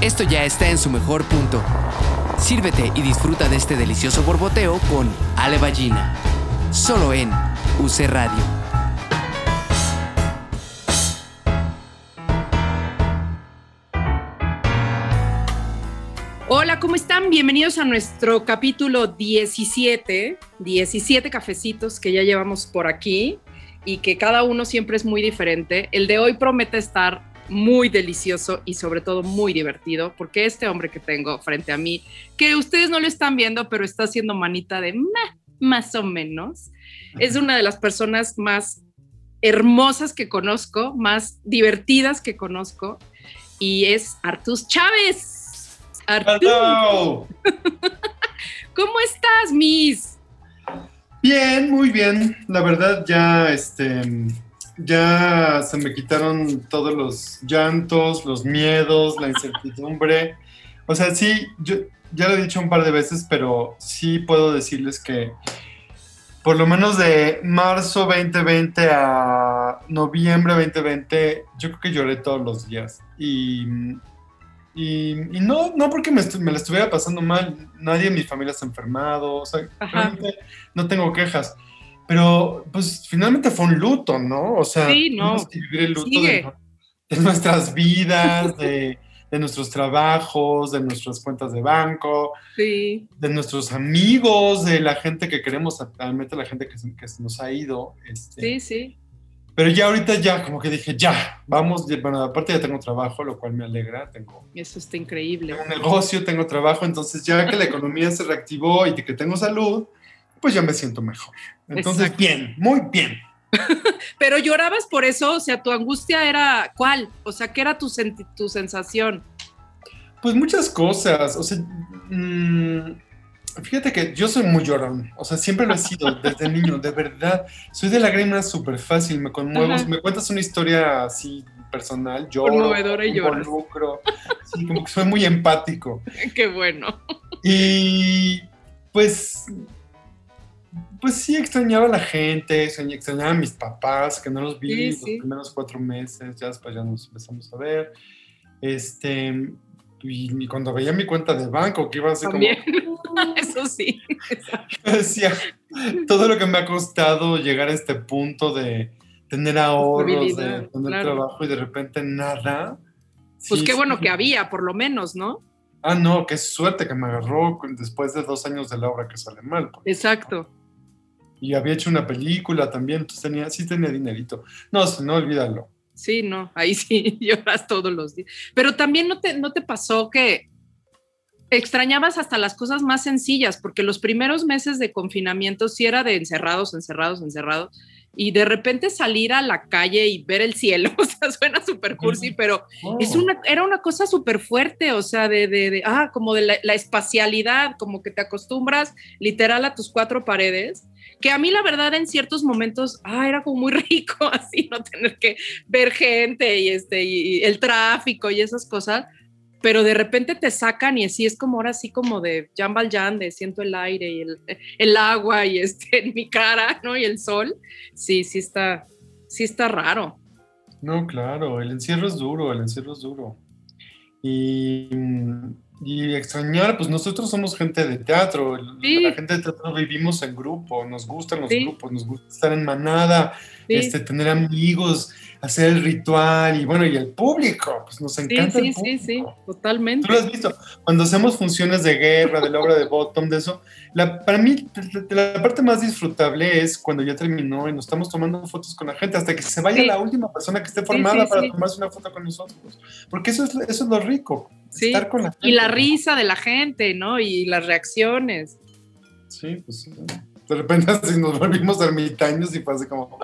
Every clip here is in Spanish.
esto ya está en su mejor punto. Sírvete y disfruta de este delicioso borboteo con Ale Ballina. Solo en UC Radio. Hola, ¿cómo están? Bienvenidos a nuestro capítulo 17, 17 cafecitos que ya llevamos por aquí y que cada uno siempre es muy diferente. El de hoy promete estar muy delicioso y sobre todo muy divertido, porque este hombre que tengo frente a mí, que ustedes no lo están viendo, pero está haciendo manita de más o menos, es una de las personas más hermosas que conozco, más divertidas que conozco, y es Artus Chávez. Artur. ¿Cómo estás, Miss? Bien, muy bien. La verdad ya, este, ya se me quitaron todos los llantos, los miedos, la incertidumbre. O sea, sí, yo ya lo he dicho un par de veces, pero sí puedo decirles que por lo menos de marzo 2020 a noviembre 2020, yo creo que lloré todos los días. Y, y, no, no porque me, me, la estuviera pasando mal, nadie en mi familia se ha enfermado, o sea, realmente no tengo quejas pero pues finalmente fue un luto, ¿no? O sea, sí, no. que vivir el luto de, de, nuestras vidas, de, de, nuestros trabajos, de nuestras cuentas de banco, sí. de nuestros amigos, de la gente que queremos, realmente la gente que se, que se nos ha ido. Este, sí, sí. Pero ya ahorita ya, como que dije, ya, vamos, bueno, aparte ya tengo trabajo, lo cual me alegra, tengo... Eso está increíble. Tengo un negocio, tengo trabajo, entonces ya que la economía se reactivó y que tengo salud, pues ya me siento mejor. Entonces, Exacto. bien, muy bien. Pero llorabas por eso, o sea, tu angustia era cuál? O sea, ¿qué era tu, tu sensación? Pues muchas cosas, o sea, mmm, fíjate que yo soy muy llorón, o sea, siempre lo he sido desde niño, de verdad. Soy de lágrimas súper fácil, me conmuevo, me cuentas una historia así personal, lloro, Conmovedora y lloras. involucro, sí, como que soy muy empático. Qué bueno. Y pues pues sí extrañaba a la gente, extrañaba a mis papás, que no los vi Sí, los sí. primeros cuatro meses, ya después ya nos empezamos a ver. Este, y, cuando veía mi cuenta de banco, que iba así También. Eso sí. como, decía, todo lo que me ha costado llegar a este punto de tener ahorros, de tener claro. trabajo y de repente nada. Pues Sí, qué bueno que había, por lo menos, ¿no? Ah, no, qué suerte que me agarró después de dos años de la obra que sale mal. porque- Exacto. Y había hecho una película también, entonces tenía, sí tenía dinerito. No, no, olvídalo. Sí, no, ahí sí lloras todos los días. Pero también no te, no te pasó que extrañabas hasta las cosas más sencillas, porque los primeros meses de confinamiento sí era de encerrados, encerrados, encerrados, y de repente salir a la calle y ver el cielo, o sea, suena súper cursi, pero es Oh. una, era una cosa súper fuerte, o sea, de, de, de, ah, como de la, la espacialidad, como que te acostumbras literal a tus cuatro paredes, que a mí la verdad en ciertos momentos, ah, era como muy rico así, no tener que ver gente y, este, y, el tráfico y esas cosas, pero de repente te sacan y así es como ahora así como de Jan Valjean, de siento el aire y el, el agua y este, en mi cara, ¿no? Y el sol, sí, sí está, sí está raro. No, claro, el encierro es duro, el encierro es duro. Y, y extrañar, pues nosotros somos gente de teatro, Sí. la gente de teatro vivimos en grupo, nos gustan los Sí. grupos, nos gusta estar en manada, Sí. este, tener amigos, hacer el ritual y bueno, y el público, pues nos Sí, encanta. sí, el sí, sí, público. totalmente. Tú lo has visto, cuando hacemos funciones de guerra, de la obra de Bottom, de eso, la, para mí la, parte más disfrutable es cuando ya terminó y nos estamos tomando fotos con la gente, hasta que se vaya Sí. la última persona que esté formada sí, para sí. tomarse una foto con nosotros. Porque eso es, eso es lo rico, Sí. estar con la gente. Y la risa de la gente, ¿no? Y las reacciones. Sí, pues de repente así nos volvimos ermitaños y fue así como...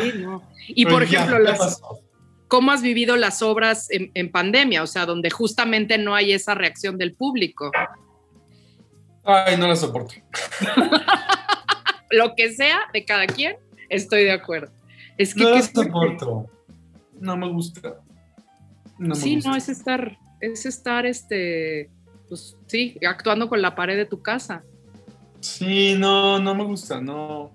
Sí, ¿no? Y Pero por ejemplo, ya las, pasó. ¿cómo has vivido las obras en, en pandemia? O sea, donde justamente no hay esa reacción del público. Ay, no la soporto. Lo que sea de cada quien, estoy de acuerdo. Es que No la soporto. No me gusta. No me sí, gusta. no, es estar, es estar, este, pues sí, actuando con la pared de tu casa. Sí, no, no me gusta, no.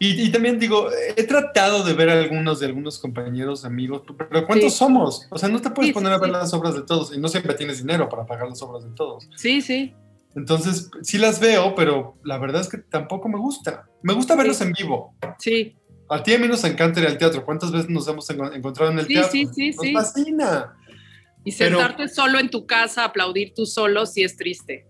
Y, también digo, he tratado de ver a algunos de algunos compañeros, amigos, pero ¿cuántos somos? O sea, no te puedes poner a ver las obras de todos y no siempre tienes dinero para pagar las obras de todos. Sí, sí. Entonces, sí las veo, pero la verdad es que tampoco me gusta. Me gusta verlos en vivo. Sí. A ti a mí nos encanta ir al teatro. ¿Cuántas veces nos hemos encontrado en el teatro? Sí, sí, sí. Nos fascina. Y sentarte solo en tu casa, aplaudir tú solo, sí es triste.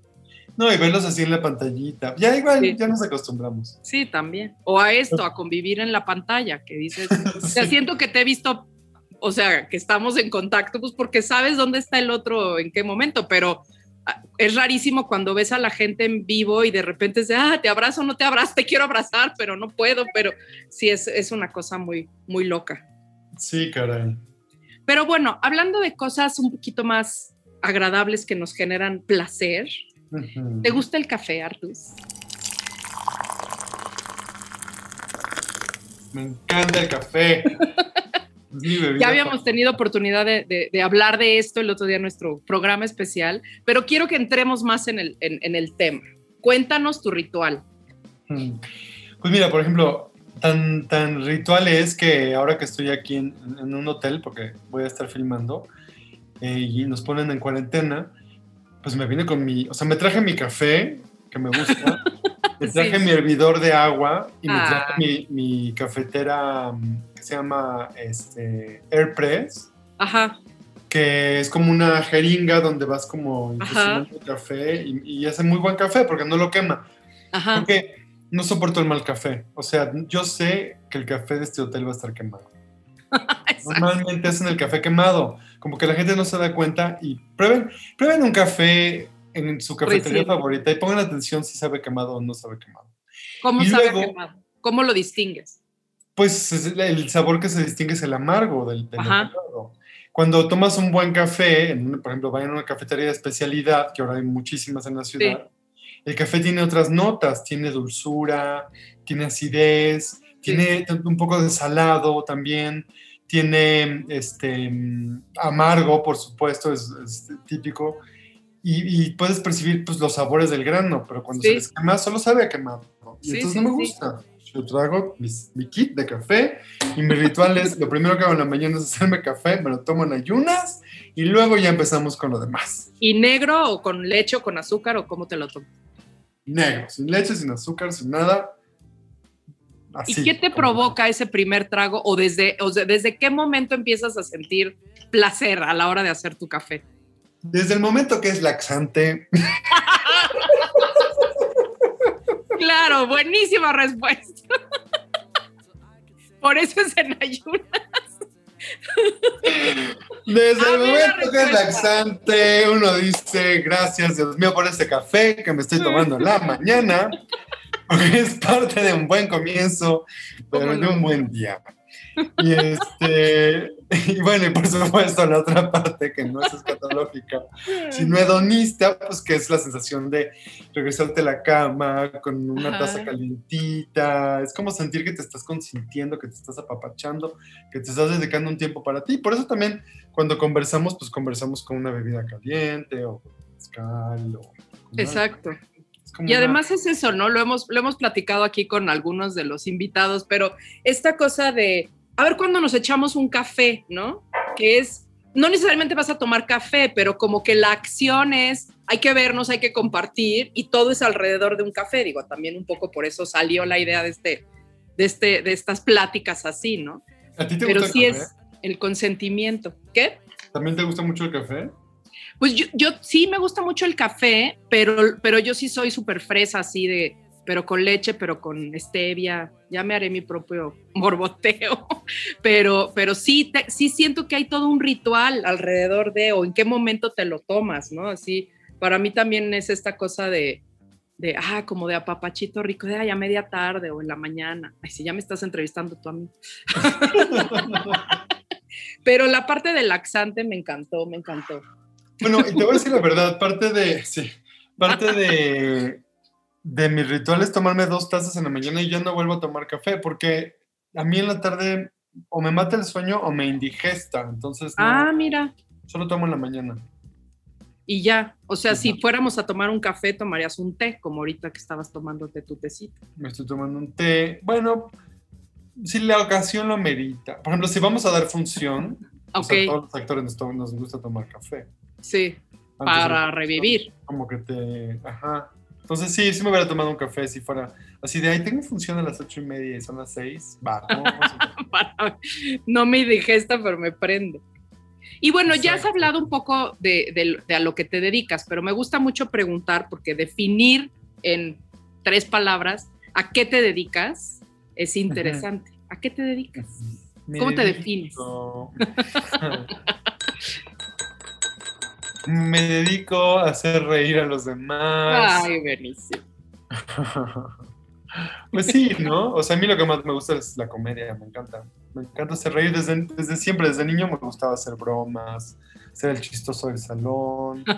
No, y verlos así en la pantallita. Ya igual, ya nos acostumbramos. Sí, también. O a esto, a convivir en la pantalla, que dices, o sea, siento que te he visto, o sea, que estamos en contacto, pues porque sabes dónde está el otro, en qué momento, pero ah, es rarísimo cuando ves a la gente en vivo y de repente es de, ah, te abrazo, no te abrazo, te quiero abrazar, pero no puedo, pero sí es, es una cosa muy, muy loca. Sí, caray. Pero bueno, hablando de cosas un poquito más agradables que nos generan placer, ¿te gusta el café, Artus? Me encanta el café. ya habíamos tenido oportunidad de, hablar de esto el otro día en nuestro programa especial, pero quiero que entremos más en el, en el tema. Cuéntanos tu ritual. Pues mira, por ejemplo, tan, tan ritual es que ahora que estoy aquí en, un hotel, porque voy a estar filmando, eh, y nos ponen en cuarentena, pues me vine con mi, o sea, me traje mi café, que me gusta, me traje mi hervidor de agua y me traje ah. mi, mi, cafetera mm, que se llama este, Airpress. Ajá. Que es como una jeringa donde vas como infusionando café y, y, hace muy buen café porque no lo quema. Ajá. Porque no soporto el mal café. O sea, yo sé que el café de este hotel va a estar quemado. Normalmente hacen el café quemado, como que la gente no se da cuenta y prueben, prueben un café en su cafetería favorita y pongan atención si sabe quemado o no sabe quemado. ¿Cómo sabe quemado? ¿Cómo lo distingues? Pues el sabor que se distingue es el amargo del, del Cuando tomas un buen café, por ejemplo, vayan a una cafetería de especialidad, que ahora hay muchísimas en la ciudad, el café tiene otras notas, tiene dulzura, tiene acidez, tiene un poco de salado también, tiene este, amargo, por supuesto, es, típico, y, puedes percibir pues, los sabores del grano, pero cuando se les quema solo sabe a quemado, y entonces no me gusta. Yo trago mi kit de café y mi ritual es, lo primero que hago en la mañana es hacerme café, me lo tomo en ayunas y luego ya empezamos con lo demás. ¿Y negro o con leche o con azúcar o cómo te lo tomas? Negro, sin leche, sin azúcar, sin nada. ¿Y qué te provoca ese primer trago o desde, o desde qué momento empiezas a sentir placer a la hora de hacer tu café? Desde el momento que es laxante. claro, buenísima respuesta. Por eso es en ayunas. Desde el momento que es laxante, uno dice, gracias Dios mío por este café que me estoy tomando en la mañana, porque es parte de un buen comienzo, pero de un buen día. Y, este, y bueno, y por supuesto la otra parte que no es escatológica, sino hedonista, pues que es la sensación de regresarte a la cama con una taza calientita, es como sentir que te estás consintiendo, que te estás apapachando, que te estás dedicando un tiempo para ti. Por eso también cuando conversamos, pues conversamos con una bebida caliente o mezcal o... Exacto. Y además es eso, ¿no? Lo hemos, lo hemos platicado aquí con algunos de los invitados, pero esta cosa de a ver cuándo nos echamos un café, ¿no? Que es, no necesariamente vas a tomar café, pero como que la acción es, hay que vernos, hay que compartir y todo es alrededor de un café. Digo, también un poco por eso salió la idea de, este, de, este, de estas pláticas así, ¿no? ¿A ti te pero gusta sí es el consentimiento. ¿Qué? ¿También te gusta mucho el café? Pues yo, yo sí me gusta mucho el café, pero, pero yo sí soy súper fresa así de pero con leche, pero con stevia, ya me haré mi propio borboteo, pero, pero sí, sí siento que hay todo un ritual alrededor de, o en qué momento te lo tomas, ¿no? Así, para mí también es esta cosa de, de ah, como de apapachito rico, de, ah, ya media tarde o en la mañana. Ay, si ya me estás entrevistando tú a mí. pero la parte del laxante me encantó, me encantó. Bueno, te voy a decir la verdad, parte de, sí, parte de, de mi ritual es tomarme dos tazas en la mañana y ya no vuelvo a tomar café porque a mí en la tarde o me mata el sueño o me indigesta. Entonces, ah, mira. Solo tomo en la mañana. y ya. O sea, si fuéramos a tomar un café, tomarías un té, como ahorita que estabas tomándote tu tecito. Me estoy tomando un té. Bueno, si la ocasión lo merita. Por ejemplo, si vamos a dar función, o Ok, sea, todos los actores nos, gusta tomar café. sí, Antes para revivir. Como que te. Ajá. Entonces, sí, sí me hubiera tomado un café si fuera así de ahí. Tengo función a las ocho y media y son las seis. Va, no me digesta, pero me prende. Y bueno, ya has Exacto. hablado un poco de, de- de a lo que te dedicas, pero me gusta mucho preguntar, porque definir en tres palabras a qué te dedicas es interesante. ¿A qué te dedicas? Me ¿Cómo te dedico- Me dedico a hacer reír a los demás. Ay, buenísimo. Pues sí, ¿no? O sea, a mí lo que más me gusta es la comedia, me encanta. Me encanta hacer reír desde, desde siempre, desde niño me gustaba hacer bromas, ser el chistoso del salón.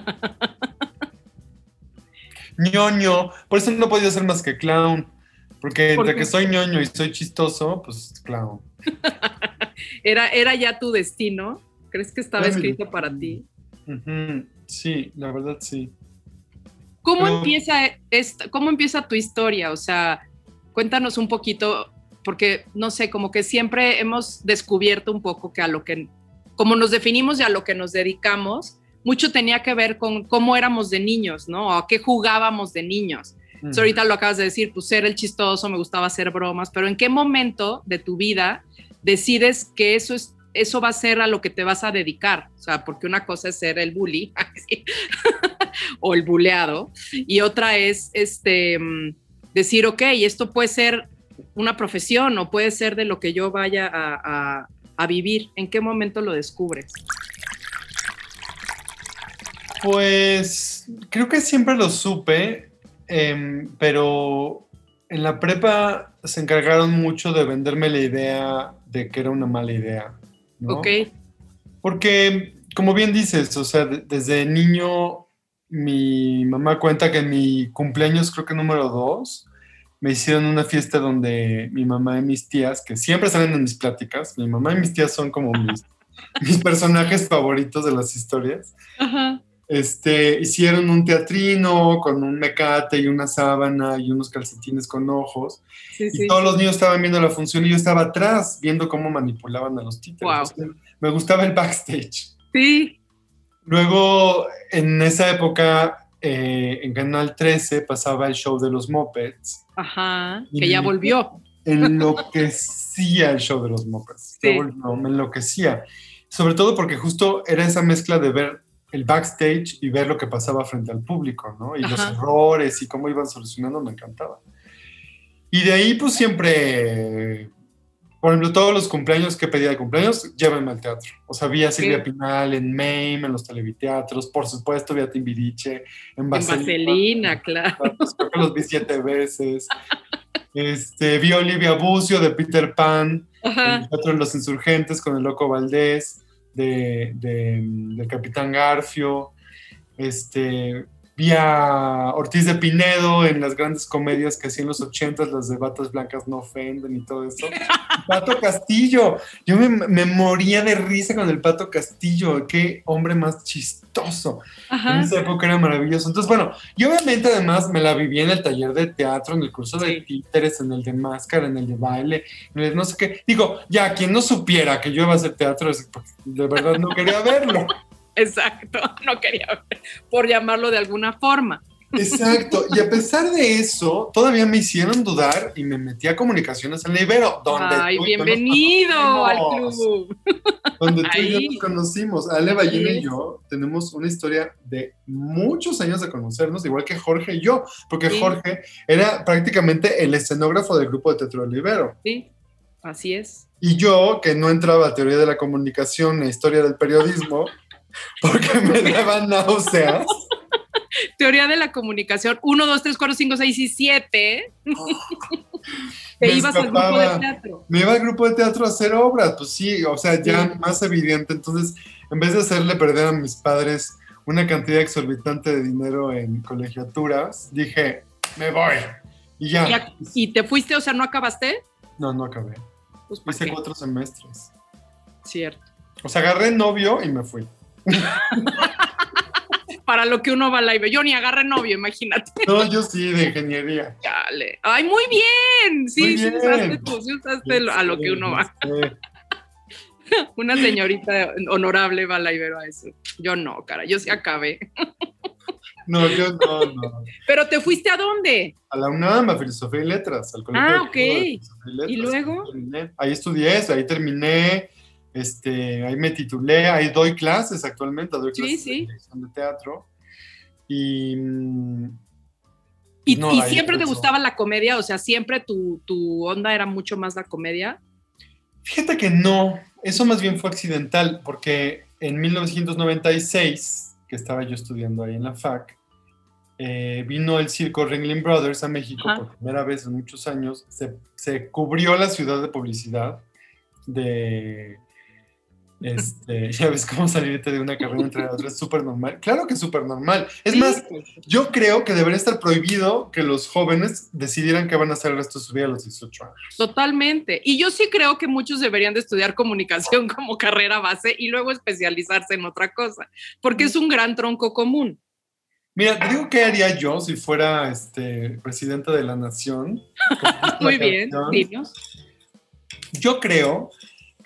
ñoño, por eso no he podido ser más que clown, porque ¿Por entre qué? que soy ñoño y soy chistoso, pues clown. ¿Era, ¿Era ya tu destino? ¿Crees que estaba escrito para ti? Sí, la verdad sí. ¿Cómo Pero- empieza, esta, ¿Cómo empieza tu historia? O sea, cuéntanos un poquito, porque no sé, como que siempre hemos descubierto un poco que a lo que, como nos definimos y a lo que nos dedicamos, mucho tenía que ver con cómo éramos de niños, ¿no? O a qué jugábamos de niños. So, ahorita lo acabas de decir, pues ser el chistoso, me gustaba hacer bromas, pero ¿en qué momento de tu vida decides que eso es eso va a ser a lo que te vas a dedicar? O sea, porque una cosa es ser el bully o el buleado y otra es este decir, ok, esto puede ser una profesión o puede ser de lo que yo vaya a vivir. ¿En qué momento lo descubres? Pues creo que siempre lo supe, em, pero en la prepa se encargaron mucho de venderme la idea de que era una mala idea. ¿No? Ok, Porque, como bien dices, o sea, de- desde niño mi mamá cuenta que en mi cumpleaños, creo que número dos, me hicieron una fiesta donde mi mamá y mis tías, que siempre salen en mis pláticas, mi mamá y mis tías son como mis, mis personajes favoritos de las historias, Ajá. Este, hicieron un teatrino con un mecate y una sábana y unos calcetines con ojos. Sí, Y sí. todos los niños estaban viendo la función y yo estaba atrás viendo cómo manipulaban a los títeres. Wow. Me gustaba el backstage. Sí. Luego, en esa época, eh, en Canal 13 pasaba el show de los Mopeds. Ajá. Que ya volvió. Enloquecía el show de los Mopeds. Sí. Volvió- me enloquecía. Sobre todo porque justo era esa mezcla de ver el backstage y ver lo que pasaba frente al público, ¿no? Y los Ajá. errores y cómo iban solucionando, me encantaba. Y de ahí, pues siempre, por ejemplo, todos los cumpleaños que pedía de cumpleaños, llévenme al teatro. O sea, vi a Silvia Ok. Pinal en MAME, en los televiteatros, por supuesto, vi a Timbiriche, en En Vaselina. Vaselina, claro. Creo que los vi siete veces. Este, vi a Olivia Bucio de Peter Pan, en Ajá. el Teatro de los Insurgentes con el Loco Valdés, de, de, del Capitán Garfio. Este, vi a Ortiz de Pinedo en las grandes comedias que hacía en los ochentas, las de Batas Blancas no ofenden y todo eso. Pato Castillo, yo me, me moría de risa con el Pato Castillo, qué hombre más chistoso. En esa época era maravilloso. Entonces, bueno, y obviamente además me la viví en el taller de teatro, en el curso de títeres, en el de máscara, en el de baile, en el de no sé qué. Digo, ya, quien no supiera que yo iba a hacer teatro, de verdad no quería verlo. Exacto. No quería ver, por llamarlo de alguna forma. Exacto. Y a pesar de eso, todavía me hicieron dudar y me metí a comunicaciones en la Ibero, donde Ay, tú bienvenido al club. donde tú y yo Ahí. nos conocimos. Ale Ballena Así y yo tenemos una historia de muchos años de conocernos, igual que Jorge y yo, porque Sí. Jorge era prácticamente el escenógrafo del grupo de Teatro del Ibero. Sí, así es. Y yo, que no entraba a teoría de la comunicación e historia del periodismo, porque me daban náuseas. Teoría de la comunicación 1, 2, 3, 4, 5, 6 y 7. Te Me ibas al grupo de teatro. Me iba al grupo de teatro a hacer obras, pues sí, o sea, ya Sí. más evidente. Entonces, en vez de hacerle perder a mis padres una cantidad exorbitante de dinero en colegiaturas, dije, me voy. Y ya. ¿Y, a- y te fuiste, o sea, no acabaste? No, no acabé. Pues ¿para Hice qué? cuatro semestres. Cierto. O sea, agarré novio y me fui. Para lo que uno va al live. Yo ni agarré novio, imagínate. No, yo sí, de ingeniería. Dale. Ay, muy bien. Sí, Muy sí usaste tú, sí usaste a lo que uno va. Sí. Una señorita honorable va al live a eso. Yo no, cara, yo sí acabé. No, yo no, no. Pero te fuiste a dónde? A la UNAM, a Filosofía y Letras, al Colegio Ah, ok. ¿Y luego? Ahí estudié ahí terminé, este, ahí me titulé, ahí doy clases actualmente, doy Sí, clases sí. de dirección de teatro. Y ¿Y, No, y siempre te gustaba la comedia? O sea, siempre tu, tu onda era mucho más la comedia. Fíjate que no, eso más bien fue accidental, porque en 1996, que estaba yo estudiando ahí en la FAC, eh, vino el circo Ringling Brothers a México Ajá. por primera vez en muchos años. Se, se cubrió la ciudad de publicidad de... Este, ya ves cómo salirte de una carrera entre otras, es súper normal. Claro que es súper normal. Es Sí, más, pues, yo creo que debería estar prohibido que los jóvenes decidieran qué van a hacer el resto de su vida a los 18 años. Totalmente. Y yo sí creo que muchos deberían de estudiar comunicación como carrera base y luego especializarse en otra cosa, porque es un gran tronco común. Mira, te digo qué haría yo si fuera este, presidente de la nación. Muy La bien, dinos. Yo creo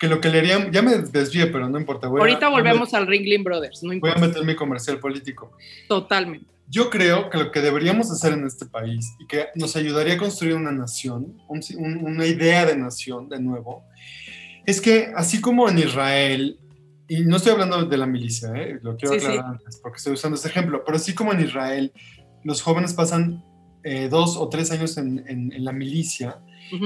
que lo que le harían, ya me desvié, pero no importa. voy a- Ahorita volvemos al Ringling Brothers, no Voy a importa. meter mi comercial político. Totalmente. Yo creo que lo que deberíamos hacer en este país y que nos ayudaría a construir una nación, un- un- una idea de nación de nuevo, es que así como en Israel, y no estoy hablando de la milicia, ¿eh? lo quiero Sí, sí. aclarar antes porque estoy usando ese ejemplo, pero así como en Israel los jóvenes pasan eh, dos o tres años en, en- en la milicia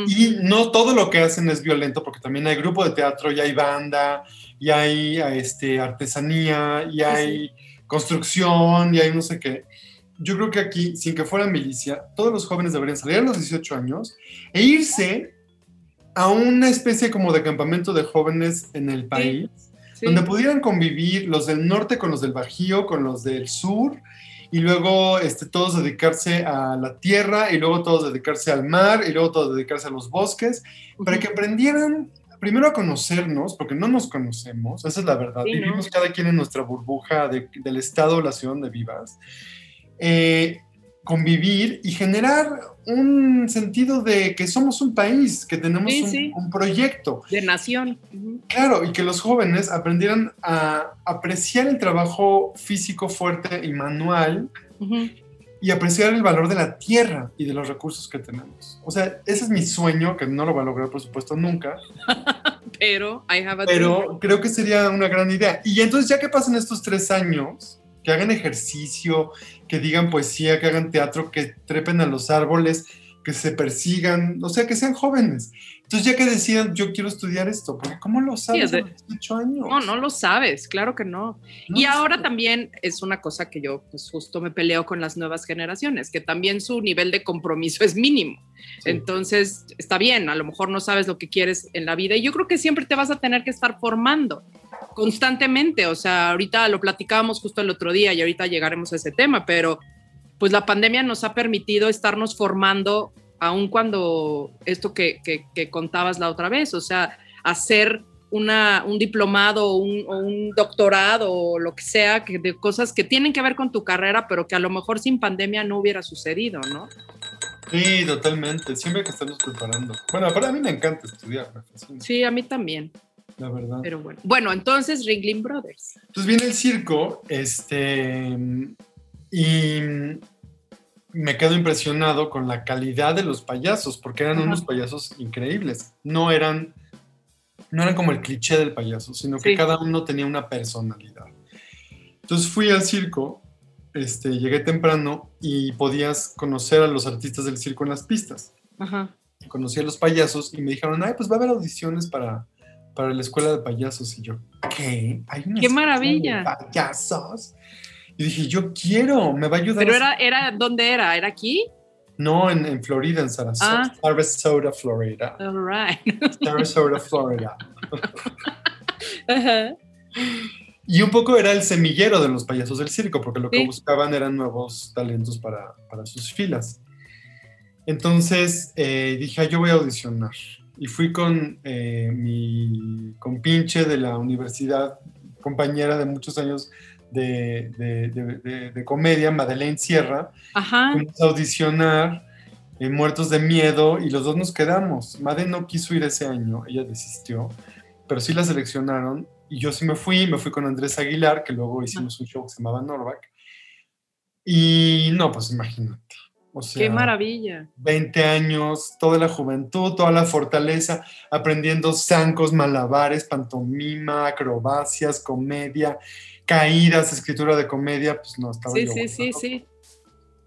Y no todo lo que hacen es violento porque también hay grupo de teatro, y hay banda, y hay este, artesanía, y hay construcción, y hay no sé qué. Yo creo que aquí, sin que fuera milicia, todos los jóvenes deberían salir a los 18 años e irse a una especie como de campamento de jóvenes en el país, Sí. donde pudieran convivir los del norte con los del Bajío, con los del sur, y luego este, todos dedicarse a la tierra, y luego todos dedicarse al mar, y luego todos dedicarse a los bosques, para que aprendieran primero a conocernos, porque no nos conocemos, esa es la verdad, Sí, ¿no? vivimos cada quien en nuestra burbuja de- del estado o la ciudad donde vivas, Eh, convivir y generar un sentido de que somos un país, que tenemos Sí, un, sí. un proyecto. De nación. Claro, y que los jóvenes aprendieran a apreciar el trabajo físico fuerte y manual Ujú. y apreciar el valor de la tierra y de los recursos que tenemos. O sea, ese es mi sueño, que no lo va a lograr, por supuesto, nunca, Pero I have a dream. pero creo que sería una gran idea. Y entonces, ya que pasen estos tres años, que hagan ejercicio, que digan poesía, que hagan teatro, que trepen a los árboles, que se persigan, o sea, que sean jóvenes. Entonces, ya que decidan, yo quiero estudiar esto, porque ¿cómo lo sabes es de- a los 18 años? No, no lo sabes, claro que no. No y ahora también es una cosa que yo pues justo me peleo con las nuevas generaciones, que también su nivel de compromiso es mínimo. Sí. Entonces, está bien, a lo mejor no sabes lo que quieres en la vida y yo creo que siempre te vas a tener que estar formando constantemente. O sea, ahorita lo platicábamos justo el otro día y ahorita llegaremos a ese tema, pero pues la pandemia nos ha permitido estarnos formando, aun cuando esto que, que- que contabas la otra vez, o sea, hacer una, un diplomado o un, o un doctorado o lo que sea, que de cosas que tienen que ver con tu carrera, pero que a lo mejor sin pandemia no hubiera sucedido, ¿no? Sí, totalmente. Siempre hay que estarnos preparando. Bueno, para mí me encanta estudiar, Sí, a mí también, la verdad. pero bueno. Bueno, entonces Ringling Brothers. Entonces viene el circo, este, y me quedo impresionado con la calidad de los payasos, porque eran Ajá. unos payasos increíbles. No eran, no eran como el cliché del payaso, sino que Sí. cada uno tenía una personalidad. Entonces fui al circo, este, llegué temprano y podías conocer a los artistas del circo en las pistas. Ajá. Conocí a los payasos y me dijeron, ay, pues va a haber audiciones para, para la escuela de payasos. Y yo, ¿qué? ¿Hay una ¡Qué escuela de maravilla! payasos? Y dije, yo quiero, me va a ayudar. Pero a- era, era, ¿dónde era? ¿Era aquí? No, en, en Florida, en Sarasota, Ah. Sarasota, Florida. All right. Sarasota, Florida. Ajá. Y un poco era el semillero de los payasos del circo, porque lo que buscaban eran nuevos talentos para, para sus filas. Entonces eh, dije, "Ah, yo voy a audicionar. Y fui con eh, mi compinche de la universidad, compañera de muchos años de, de- de- de- de comedia, Madeleine Sierra, Ajá. fuimos a audicionar eh, Muertos de Miedo y los dos nos quedamos. Made no quiso ir ese año, ella desistió, pero sí la seleccionaron y yo sí me fui, me fui con Andrés Aguilar, que luego hicimos un show que se llamaba Norvac. Y no, pues imagínate. O sea, Qué maravilla. 20 años, toda la juventud, toda la fortaleza, aprendiendo zancos, malabares, pantomima, acrobacias, comedia, caídas, escritura de comedia, pues no, estaba Sí, yo sí, sí, sí.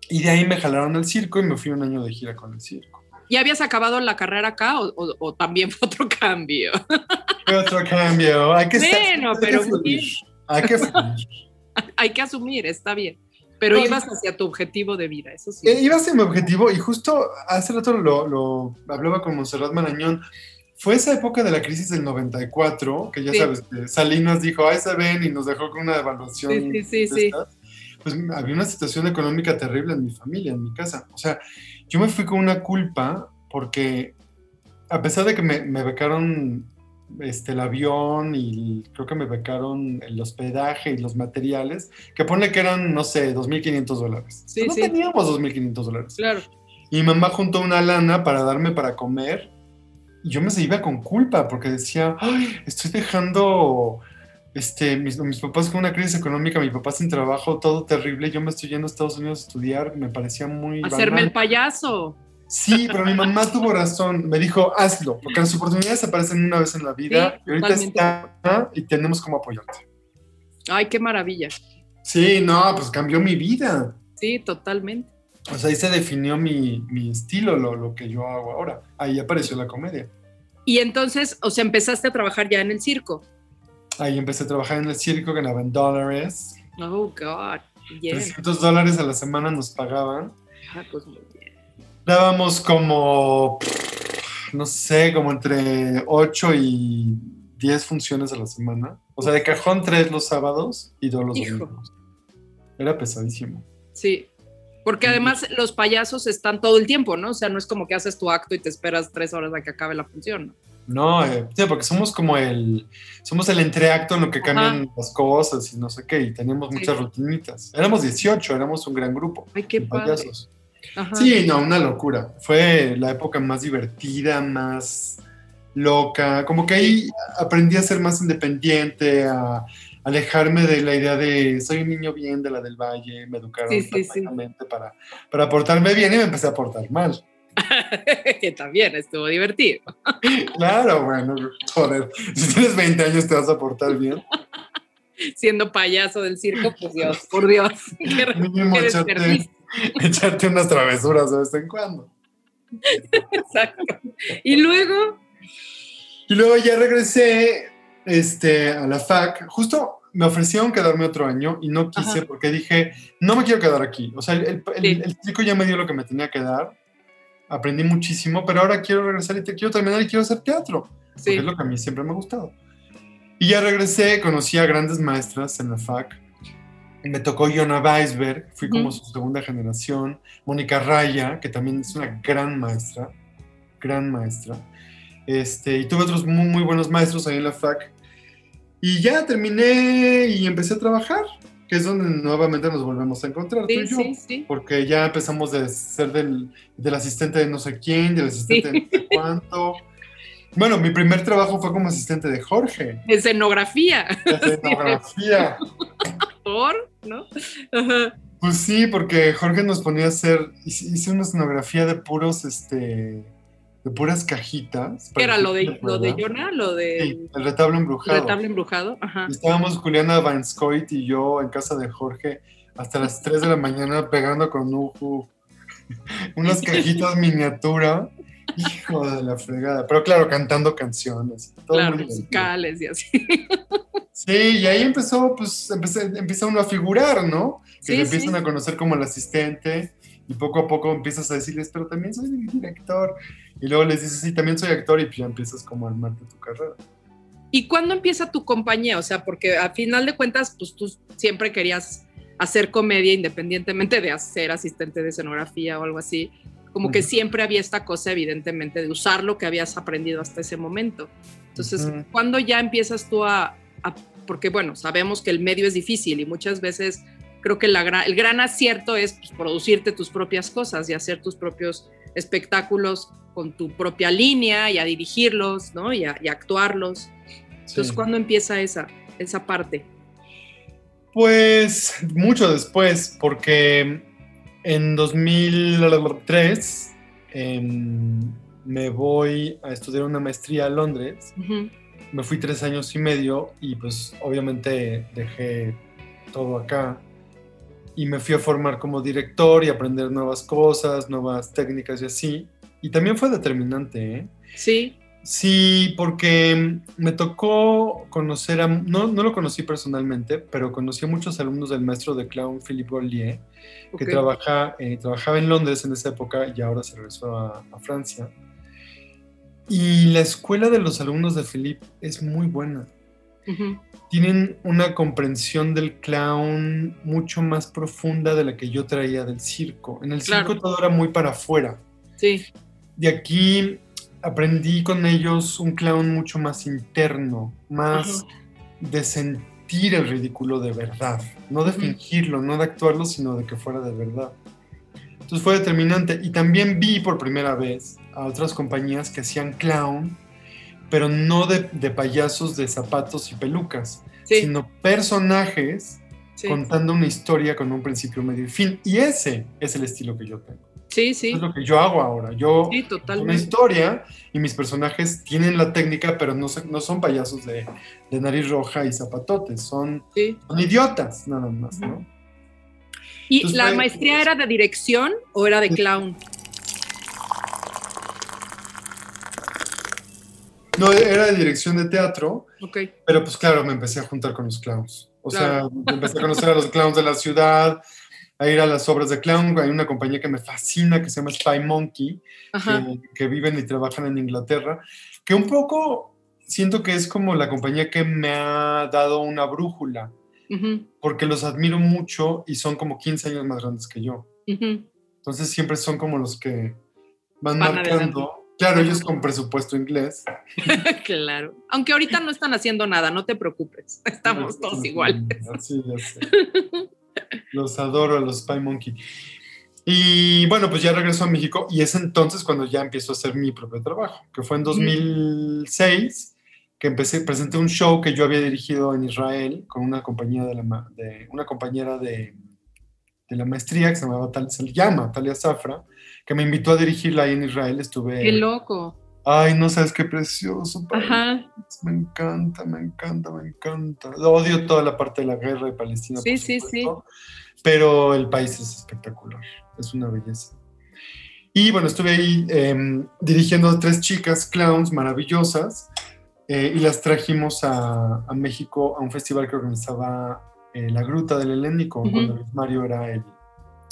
Y de ahí me jalaron al circo y me fui un año de gira con el circo. ¿Ya habías acabado la carrera acá o, o- o también fue otro cambio? Fue otro cambio, hay que Bueno, hay que pero fluir, hay que fluir. Hay que asumir, está bien. Pero No, ibas hacia tu objetivo de vida, eso sí. Eh, iba a ser mi objetivo y justo hace rato lo, lo hablaba con Monserrat Marañón. Fue esa época de la crisis del 94, que ya Sí. sabes, Salinas dijo, ahí se ven y nos dejó con una devaluación. Sí, sí, sí, sí. Pues había una situación económica terrible en mi familia, en mi casa. O sea, yo me fui con una culpa porque a pesar de que me, me becaron este, el avión y creo que me becaron el hospedaje y los materiales, que pone que eran, no sé, 2.500 dólares. Sí, no sí. teníamos 2.500 dólares. Claro. Y mi mamá juntó una lana para darme para comer. Y yo me se iba con culpa porque decía, Ay, estoy dejando este, mis, mis papás con una crisis económica, mi papá sin trabajo, todo terrible. Yo me estoy yendo a Estados Unidos a estudiar. Me parecía muy... Hacerme el banal. payaso. Sí, pero mi mamá tuvo razón. Me dijo, hazlo, porque las oportunidades aparecen una vez en la vida Sí, y ahorita totalmente. está y tenemos como apoyarte. Ay, qué maravilla. Sí, no, pues cambió mi vida. Sí, totalmente. O sea, ahí se definió mi, mi estilo, lo, lo que yo hago ahora. Ahí apareció la comedia. Y entonces, o sea, empezaste a trabajar ya en el circo. Ahí empecé a trabajar en el circo, ganaba en dólares. Oh, God. Bien. 300 dólares a la semana nos pagaban. Ah, pues muy bien. Dábamos como, no sé, como entre 8 y 10 funciones a la semana. O sea, de cajón 3 los sábados y 2 los Hijo. domingos. Era pesadísimo. Sí. Porque además los payasos están todo el tiempo, ¿no? O sea, no es como que haces tu acto y te esperas tres horas a que acabe la función. ¿no? No, eh, sí, porque somos como el, somos el entreacto en lo que cambian las cosas y no sé qué, y teníamos Sí. muchas rutinitas. Éramos 18, éramos un gran grupo. Ay, qué de padre. payasos. Ajá. Sí, no, una locura. Fue la época más divertida, más loca. Como que ahí aprendí a ser más independiente, a alejarme de la idea de soy un niño bien de la del valle, me educaron Sí, sí, sí. perfectamente para, para portarme bien y me empecé a portar mal. que también estuvo divertido. Claro, bueno, joder, si tienes 20 años te vas a portar bien. Siendo payaso del circo, pues Dios, por Dios. Qué, Mínimo qué echarte, unas travesuras de vez en cuando. Exacto. Y luego, Y luego ya regresé este, a la FAC. Justo me ofrecieron quedarme otro año y no quise Ajá. porque dije, no me quiero quedar aquí. O sea, el, el, Sí. el circo ya me dio lo que me tenía que dar. Aprendí muchísimo, pero ahora quiero regresar y te quiero terminar y quiero hacer teatro. sí, Porque es lo que a mí siempre me ha gustado. Y ya regresé, conocí a grandes maestras en la FAC. Me tocó Yona Weisberg, fui como su segunda generación. Mónica Raya, que también es una gran maestra, gran maestra. Este, y tuve otros muy, muy buenos maestros ahí en la FAC. Y ya terminé y empecé a trabajar, que es donde nuevamente nos volvemos a encontrar, tú sí, y yo. sí, sí. Porque ya empezamos de ser del, del asistente de no sé quién, del asistente de no sé cuánto. Bueno, mi primer trabajo fue como asistente de Jorge, Escenografía, escenografía. por, ¿no? Ajá. Pues sí, porque Jorge nos ponía a hacer, hice una escenografía de puros, este, de puras cajitas. ¿Qué era lo de, lo de. Yona? Lo de Sí, el retablo embrujado. retablo embrujado. Ajá. Y Estábamos Juliana Vanscoit y yo en casa de Jorge hasta las 3 de la mañana pegando con Uju unas cajitas miniatura. Hijo de la fregada. Pero claro, cantando canciones. todo Claro, musicales y así. Sí, y ahí empezó, pues, empecé, empieza uno a figurar, ¿no? Que Sí, te empiezan sí. a conocer como el asistente y poco a poco empiezas a decirles, pero también soy director. Y luego les dices, sí, también soy actor y ya empiezas como a armarte tu carrera. ¿Y cuándo empieza tu compañía? O sea, porque a final de cuentas, pues tú siempre querías hacer comedia independientemente de ser asistente de escenografía o algo así. Como que siempre había esta cosa, evidentemente, de usar lo que habías aprendido hasta ese momento. Entonces, Ujú. ¿cuándo ya empiezas tú a, a Porque bueno, sabemos que el medio es difícil y muchas veces creo que el gran acierto es pues, producirte tus propias cosas y hacer tus propios espectáculos con tu propia línea y a dirigirlos, ¿no? Y a, actuarlos. Entonces, ¿cuándo empieza esa, esa parte? Pues mucho después, porque en 2003 em, me voy a estudiar una maestría a Londres. Me fui tres años y medio y pues obviamente dejé todo acá y me fui a formar como director y aprender nuevas cosas, nuevas técnicas y así. Y también fue determinante, ¿eh? Sí. Sí, porque me tocó conocer a, no, no lo conocí personalmente, pero conocí a muchos alumnos del maestro de clown Philippe Bollier, que trabaja, eh, trabajaba en Londres en esa época y ahora se regresó a, a Francia. Y la escuela de los alumnos de Philippe es muy buena. Tienen una comprensión del clown mucho más profunda de la que yo traía del circo. En el circo todo era muy para afuera. Sí. De aquí aprendí con ellos un clown mucho más interno, más de sentir el ridículo de verdad, no de fingirlo, no de actuarlo, sino de que fuera de verdad. Entonces fue determinante. Y también vi por primera vez a otras compañías que hacían clown pero no de, payasos de zapatos y pelucas, sino personajes contando una historia con un principio, medio y fin. Y ese es el estilo que yo tengo. Sí, sí. Es lo que yo hago ahora. Yo sí, una historia y mis personajes tienen la técnica, pero no, no son payasos de, nariz roja y zapatotes, son, idiotas nada más, ¿no? ¿Y la maestría era de dirección o era de clown? No, era de dirección de teatro. Ok. Pero pues claro, me empecé a juntar con los clowns. O sea, empecé a conocer a los clowns de la ciudad, a ir a las obras de clown. Hay una compañía que me fascina que se llama Spy Monkey, que, viven y trabajan en Inglaterra, que un poco siento que es como la compañía que me ha dado una brújula, porque los admiro mucho y son como 15 años más grandes que yo. Entonces siempre son como los que van, marcando. Claro, ellos con presupuesto inglés. claro. Aunque ahorita no están haciendo nada, no te preocupes. Estamos todos iguales. Así, ya sé. Los adoro a los Spy Monkey. Y bueno, pues ya regreso a México y es entonces cuando ya empiezo a hacer mi propio trabajo, que fue en 2006 que empecé, presenté un show que yo había dirigido en Israel con una compañía de, la, de una compañera de, de la maestría que se llamaba se llama Talia Zafra que me invitó a dirigirla ahí en Israel. Estuve. Qué loco. Ay, no sabes qué precioso. Ajá. Me encanta, me encanta, me encanta. Odio toda la parte de la guerra de Palestina. Sí, sí, sí. Pero el país es espectacular. Es una belleza. Y bueno, estuve ahí em, dirigiendo a tres chicas clowns maravillosas eh, y las trajimos a, México a un festival que organizaba eh, La Gruta del Helénico, cuando Mario era el,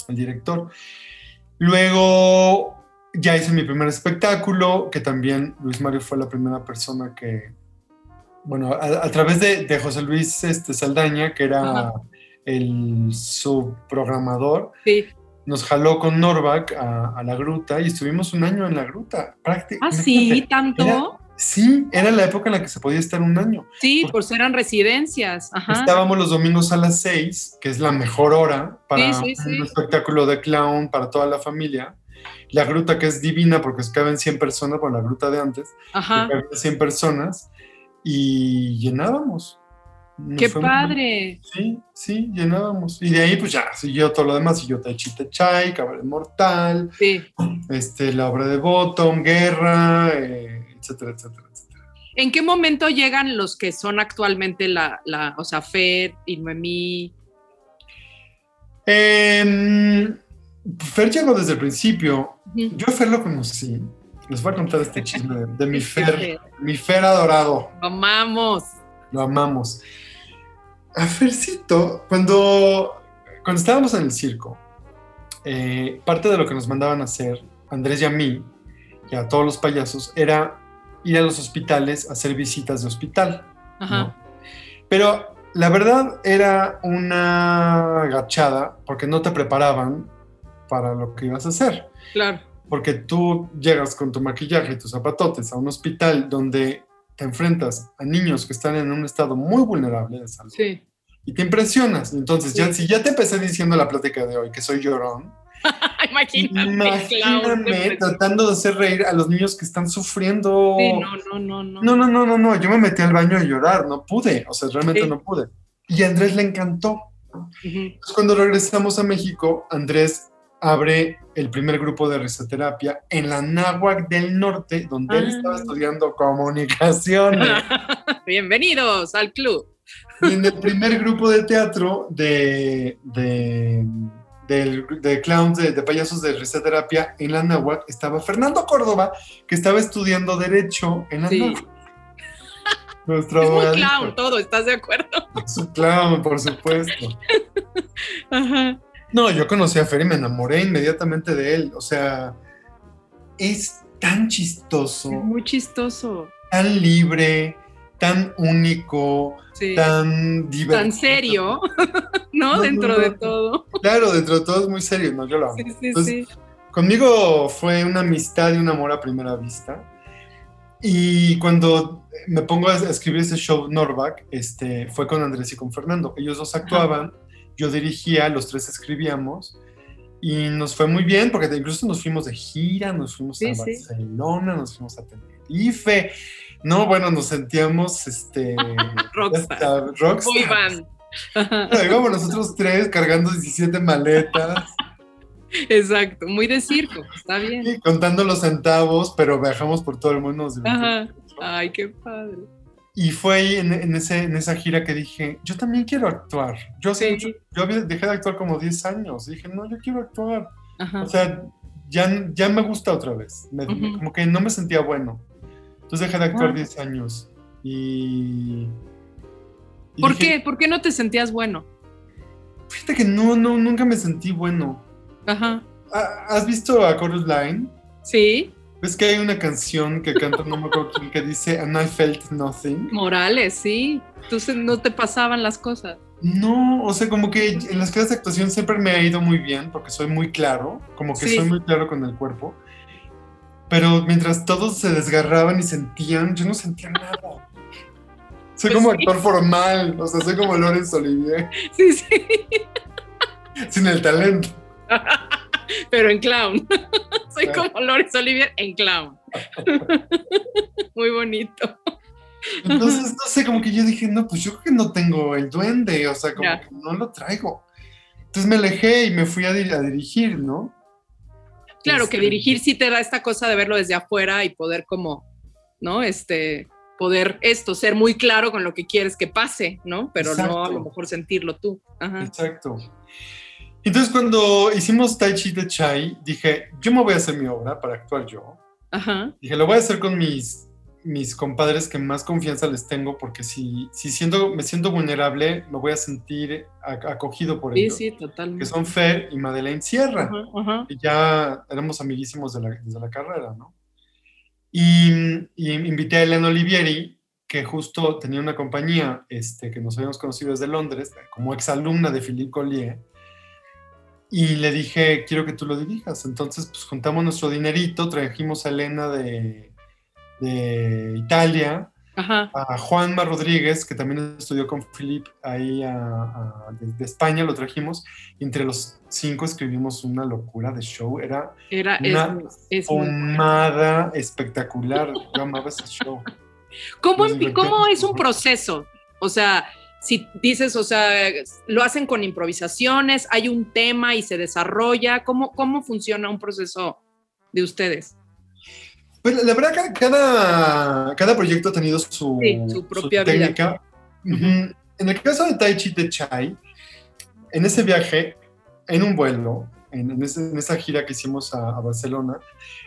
el director. Luego ya hice mi primer espectáculo, que también Luis Mario fue la primera persona que, bueno, a, través de, José Luis este, Saldaña, que era el subprogramador, nos jaló con Norvac a, la gruta y estuvimos un año en la gruta. ¿Ah, sí? ¿Tanto? sí, era la época en la que se podía estar un año. Sí, pues eran residencias. Estábamos los domingos a las seis, que es la mejor hora para un espectáculo de clown para toda la familia. La gruta que es divina porque caben 100 personas, por la gruta de antes, Ajá. caben 100 personas y llenábamos. ¡Qué padre! sí, sí, llenábamos. Y de ahí, pues ya, siguió todo lo demás. Siguió Taichi Chai, Cabaret Mortal, sí. este, la obra de Bottom, Guerra, eh, etcétera, etcétera, etcétera. ¿En qué momento llegan los que son actualmente la, la o sea, Fer y Noemí? Eh, Fer llegó desde el principio. Yo a Fer lo conocí. Les voy a contar este chisme de, mi Fer, mi Fer adorado. Lo amamos. Lo amamos. A Fercito, cuando, cuando estábamos en el circo, eh, parte de lo que nos mandaban a hacer, Andrés y a mí, y a todos los payasos, era ir a los hospitales a hacer visitas de hospital. Pero la verdad era una agachada porque no te preparaban para lo que ibas a hacer. Claro. Porque tú llegas con tu maquillaje y tus zapatotes a un hospital donde te enfrentas a niños que están en un estado muy vulnerable de salud Sí. y te impresionas. Entonces, ya, Sí. si ya te empecé diciendo la plática de hoy que soy llorón, Imagínate. imagíname tratando de hacer reír a los niños que están sufriendo. Sí, no, no, no, no. No, no, no, no, no. Yo me metí al baño a llorar, no pude, o sea, realmente Sí. no pude. Y a Andrés le encantó. Ujú. Entonces, cuando regresamos a México, Andrés abre el primer grupo de risoterapia en la Náhuac del Norte, donde él Ah. estaba estudiando comunicaciones. Bienvenidos al club. y en el primer grupo de teatro de, de, clowns, de, payasos de risoterapia en la Náhuac, estaba Fernando Córdoba, que estaba estudiando Derecho en la Sí. Náhuac. Nuestro Es muy clown todo, ¿estás de acuerdo? Su clown, por supuesto. Ajá. No, yo conocí a Fer y me enamoré inmediatamente de él. O sea, es tan chistoso, Es muy chistoso. tan libre, tan único, Sí. tan divertido. Tan serio, ¿no? No, Dentro no, de todo. Claro, dentro de todo es muy serio, ¿no? Yo lo amo. Sí, sí, Entonces, sí. Conmigo fue una amistad y un amor a primera vista. Y cuando me pongo a escribir ese show Norback, este, fue con Andrés y con Fernando. Ellos dos actuaban, yo dirigía, los tres escribíamos. Y nos fue muy bien, porque incluso nos fuimos de gira, nos fuimos Sí, a sí. Barcelona, nos fuimos a Tenerife. No, bueno, nos sentíamos este, Rockstar. rockstar. Vamos nosotros tres cargando 17 maletas. Exacto, muy de circo, está bien. Sí, contando los centavos, pero viajamos por todo el mundo. nos. Ay, qué padre. Y fue ahí en, en ese, en esa gira que dije, yo también quiero actuar. Yo, Sí. mucho- yo había, dejé de actuar como 10 años. Dije, no, yo quiero actuar. Ajá. O sea, ya, ya me gusta otra vez. Me-. Como que no me sentía bueno. Entonces dejé de actuar Ah. 10 años. Y... y ¿Por dije, qué? ¿Por qué no te sentías bueno? Fíjate que no, no, nunca me sentí bueno. Ajá. Ah, ¿Has visto a Chorus Line? Sí, ¿Ves que hay una canción que canta, no me acuerdo quién, que dice And I felt nothing? Morales, sí. Entonces no te pasaban las cosas. No, o sea, como que en las clases de actuación siempre me ha ido muy bien porque soy muy claro, como que Sí. soy muy claro con el cuerpo. Pero mientras todos se desgarraban y sentían, yo no sentía nada. Soy Pues como sí. actor formal, o sea, soy como Laurence Olivier, Sí, sí. sin el talento. Pero en clown. Soy como Lorenz Olivier en clown. Muy bonito. Entonces, no sé, como que yo dije, no, pues yo creo que no tengo el duende, o sea, como que no lo traigo. Entonces me alejé y me fui a, dir- a dirigir, ¿no? Claro que Este, dirigir sí te da esta cosa de verlo desde afuera y poder como, ¿no? Este, poder esto, ser muy claro con lo que quieres que pase, ¿no? Pero no a lo mejor sentirlo tú. Ajá. Exacto. Entonces, cuando hicimos Tai Chi de Chai, dije, yo me voy a hacer mi obra para actuar yo. Ajá. Dije, lo voy a hacer con mis, mis compadres que más confianza les tengo, porque si, si siento, me siento vulnerable, me voy a sentir ac- acogido por Sí, ellos. sí, Que totalmente. son Fer y Madeleine Sierra. Ajá, ajá. que ya éramos amiguísimos de la, desde la carrera, ¿no? Y, y invité a Elena Olivieri, que justo tenía una compañía este, que nos habíamos conocido desde Londres, como exalumna de Philippe Collier, y le dije, quiero que tú lo dirijas. Entonces, pues juntamos nuestro dinerito, trajimos a Elena de, de Italia, Ajá. a Juanma Rodríguez, que también estudió con Philip ahí a- a- de, de España, lo trajimos, entre los cinco escribimos una locura de show, era Era, es, una es pomada espectacular, yo amaba ese show. ¿Cómo, ¿Cómo es un proceso? O sea, si dices, o sea, lo hacen con improvisaciones, hay un tema y se desarrolla, ¿cómo, cómo funciona un proceso de ustedes? Pues la verdad que cada, cada proyecto ha tenido su, Sí, su propia técnica. En el caso de Tai Chi de Chai, en ese viaje, en un vuelo, en, en ese- en esa gira que hicimos a, a Barcelona,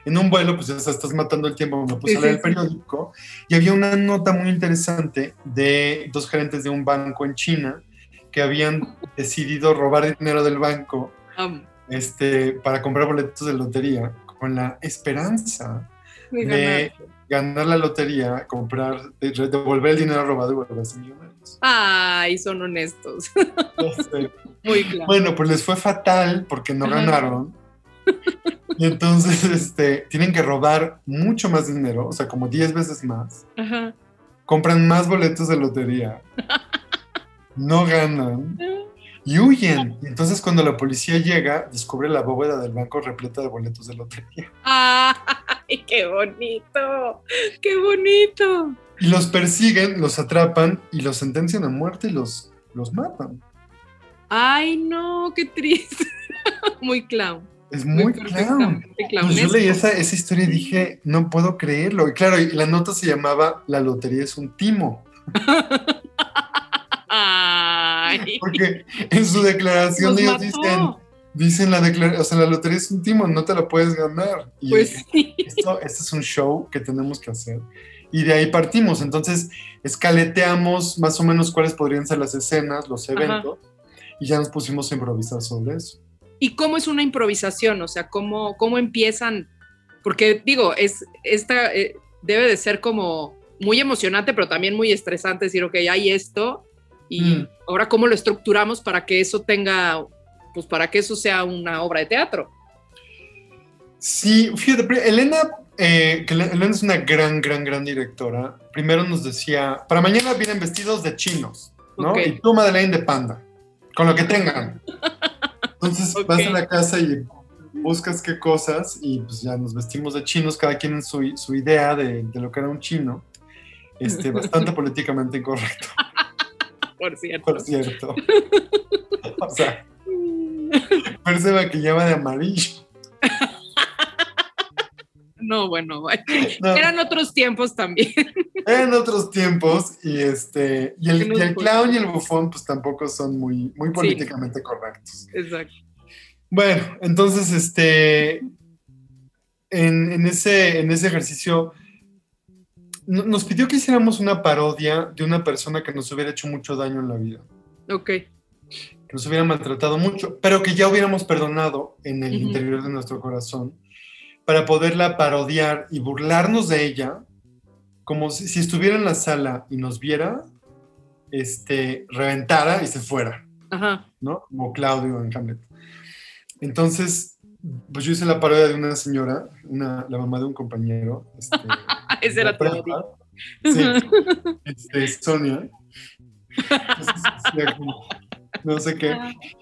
en un vuelo, pues ya estás matando el tiempo, me puse Sí, a leer sí, el periódico y había una nota muy interesante de dos gerentes de un banco en China que habían decidido robar dinero del banco Am, este, para comprar boletos de lotería con la esperanza de ganar. ganar la lotería, comprar, de- devolver el dinero robado y volverse millonarios. Ay, son honestos. Muy claro. bueno, pues les fue fatal porque no Ajá. ganaron. Y entonces este, tienen que robar mucho más dinero, o sea, como 10 veces más, Ajá. compran más boletos de lotería, no ganan y huyen. Y entonces cuando la policía llega, descubre la bóveda del banco repleta de boletos de lotería. ¡Ay, qué bonito! ¡Qué bonito! Y los persiguen, los atrapan y los sentencian a muerte y los, los matan. ¡Ay, no! ¡Qué triste! Muy clown. Es muy clown. Pues yo leí esa, esa, historia y dije, no puedo creerlo. Y claro, la nota se llamaba La lotería es un timo. Porque en su declaración ellos dicen, dicen la declaración, o sea, la lotería es un timo, no te la puedes ganar. Y pues sí. esto, este es un show que tenemos que hacer. Y de ahí partimos. Entonces, escaleteamos más o menos cuáles podrían ser las escenas, los eventos, y ya nos pusimos a improvisar sobre eso. ¿Y cómo es una improvisación? O sea, ¿cómo, cómo empiezan? Porque digo, es, esta eh, debe de ser como muy emocionante, pero también muy estresante decir, ok, hay esto, y mm. ahora cómo lo estructuramos para que eso tenga, pues para que eso sea una obra de teatro. Sí, fíjate, Elena, eh, que Elena es una gran, gran, gran directora. Primero nos decía, para mañana vienen vestidos de chinos, ¿no? Y tú, Madeleine, de panda, con lo que tengan. Entonces vas a la casa y buscas qué cosas y pues ya nos vestimos de chinos, cada quien en su, su idea de, de, lo que era un chino, este, bastante políticamente incorrecto. Por cierto. Por cierto. o sea, parece que llama de amarillo. No, bueno, eran otros tiempos también. Eran otros tiempos y este y el, y el clown y el bufón pues tampoco son muy, muy políticamente correctos. Exacto. Bueno, entonces este en, en, ese, en ese ejercicio nos pidió que hiciéramos una parodia de una persona que nos hubiera hecho mucho daño en la vida. Ok. Que nos hubiera maltratado mucho, pero que ya hubiéramos perdonado en el interior de nuestro corazón para poderla parodiar y burlarnos de ella, como si, estuviera en la sala y nos viera, este, reventara y se fuera, Ajá. ¿no? Como Claudio en Hamlet. Entonces, pues yo hice la parodia de una señora, una, la mamá de un compañero. Este, Ese era todo. Sí, este, Sonia. No sé qué.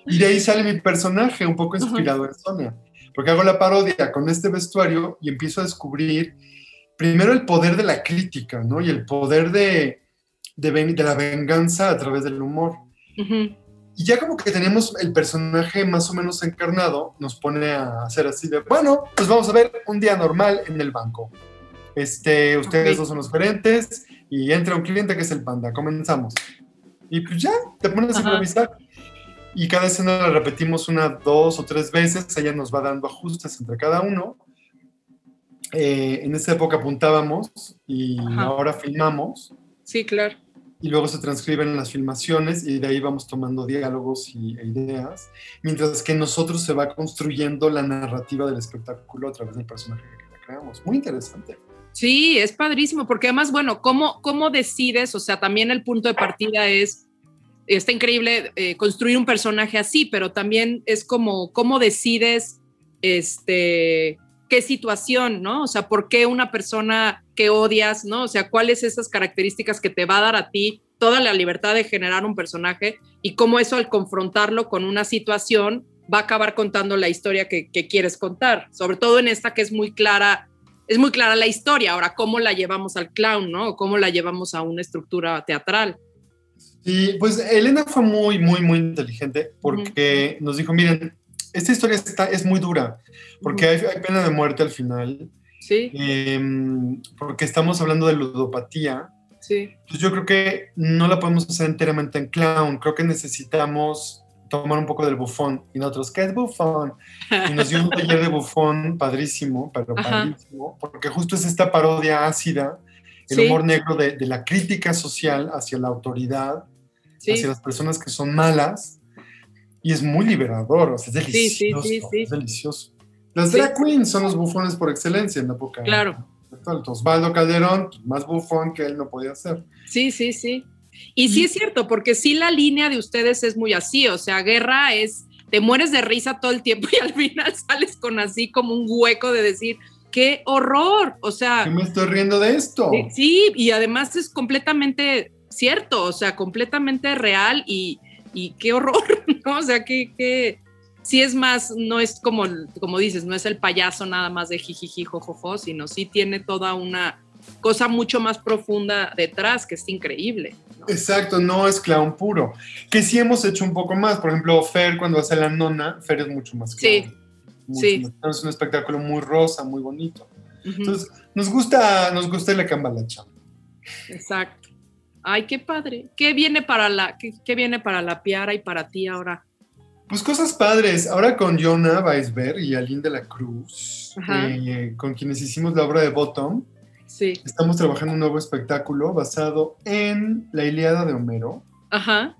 Y de ahí sale mi personaje, un poco inspirado en Sonia porque hago la parodia con este vestuario y empiezo a descubrir primero el poder de la crítica, ¿no? Y el poder de, de, la venganza a través del humor. Y ya como que tenemos el personaje más o menos encarnado, nos pone a hacer así de, bueno, pues vamos a ver un día normal en el banco. Este, ustedes dos son los gerentes y entra un cliente que es el panda. Comenzamos. Y pues ya, te pones a improvisar y cada escena la repetimos una, dos o tres veces, ella nos va dando ajustes entre cada uno. Eh, en esa época apuntábamos y ahora filmamos. Sí, claro. Y luego se transcriben las filmaciones y de ahí vamos tomando diálogos y, e ideas, mientras que nosotros se va construyendo la narrativa del espectáculo a través del personaje que creamos. Muy interesante. Sí, es padrísimo, porque además, bueno, ¿cómo, ¿cómo decides? O sea, también el punto de partida es está increíble eh, construir un personaje así, pero también es como cómo decides este qué situación, ¿no? O sea, por qué una persona que odias, ¿no? O sea, cuáles esas características que te va a dar a ti toda la libertad de generar un personaje y cómo eso al confrontarlo con una situación va a acabar contando la historia que, quieres contar, sobre todo en esta que es muy clara, es muy clara la historia, ahora cómo la llevamos al clown, ¿no? O cómo la llevamos a una estructura teatral. Y pues Elena fue muy, muy, muy inteligente porque nos dijo, miren, esta historia está, es muy dura, porque hay, pena de muerte al final. Sí. Em, porque estamos hablando de ludopatía. Sí. Pues yo creo que no la podemos hacer enteramente en clown. Creo que necesitamos tomar un poco del bufón. Y nosotros, ¿qué es bufón? Y nos dio un taller de bufón padrísimo, pero padrísimo, porque justo es esta parodia ácida el humor negro de, la crítica social hacia la autoridad, hacia las personas que son malas, y es muy liberador, o sea, es delicioso, es delicioso. Las drag queens son los bufones por excelencia en la época. Claro. Osvaldo Calderón, más bufón que él no podía ser. Sí, sí, sí. Y sí es cierto, porque sí la línea de ustedes es muy así, o sea, guerra es, te mueres de risa todo el tiempo y al final sales con así como un hueco de decir, qué horror. O sea. Me estoy riendo de esto. Sí, y además es completamente cierto, o sea, completamente real y, y qué horror, ¿no? O sea, que, que sí es más, no es como, como dices, no es el payaso nada más de jijiji, jojojo, sino sí tiene toda una cosa mucho más profunda detrás, que es increíble. Exacto, no es clown puro. Que sí hemos hecho un poco más. Por ejemplo, Fer, cuando hace la nona, Fer es mucho más clown. Sí. sí. Es un espectáculo muy rosa, muy bonito. Entonces, nos gusta, nos gusta el cambalacha. Exacto. Ay, qué padre. ¿Qué viene para la, qué, viene para la Piara y para ti ahora? Pues cosas padres. Ahora con Jonah Weisberg y Aline de la Cruz, eh, con quienes hicimos la obra de Bottom, sí. estamos trabajando un nuevo espectáculo basado en la Iliada de Homero. Ajá.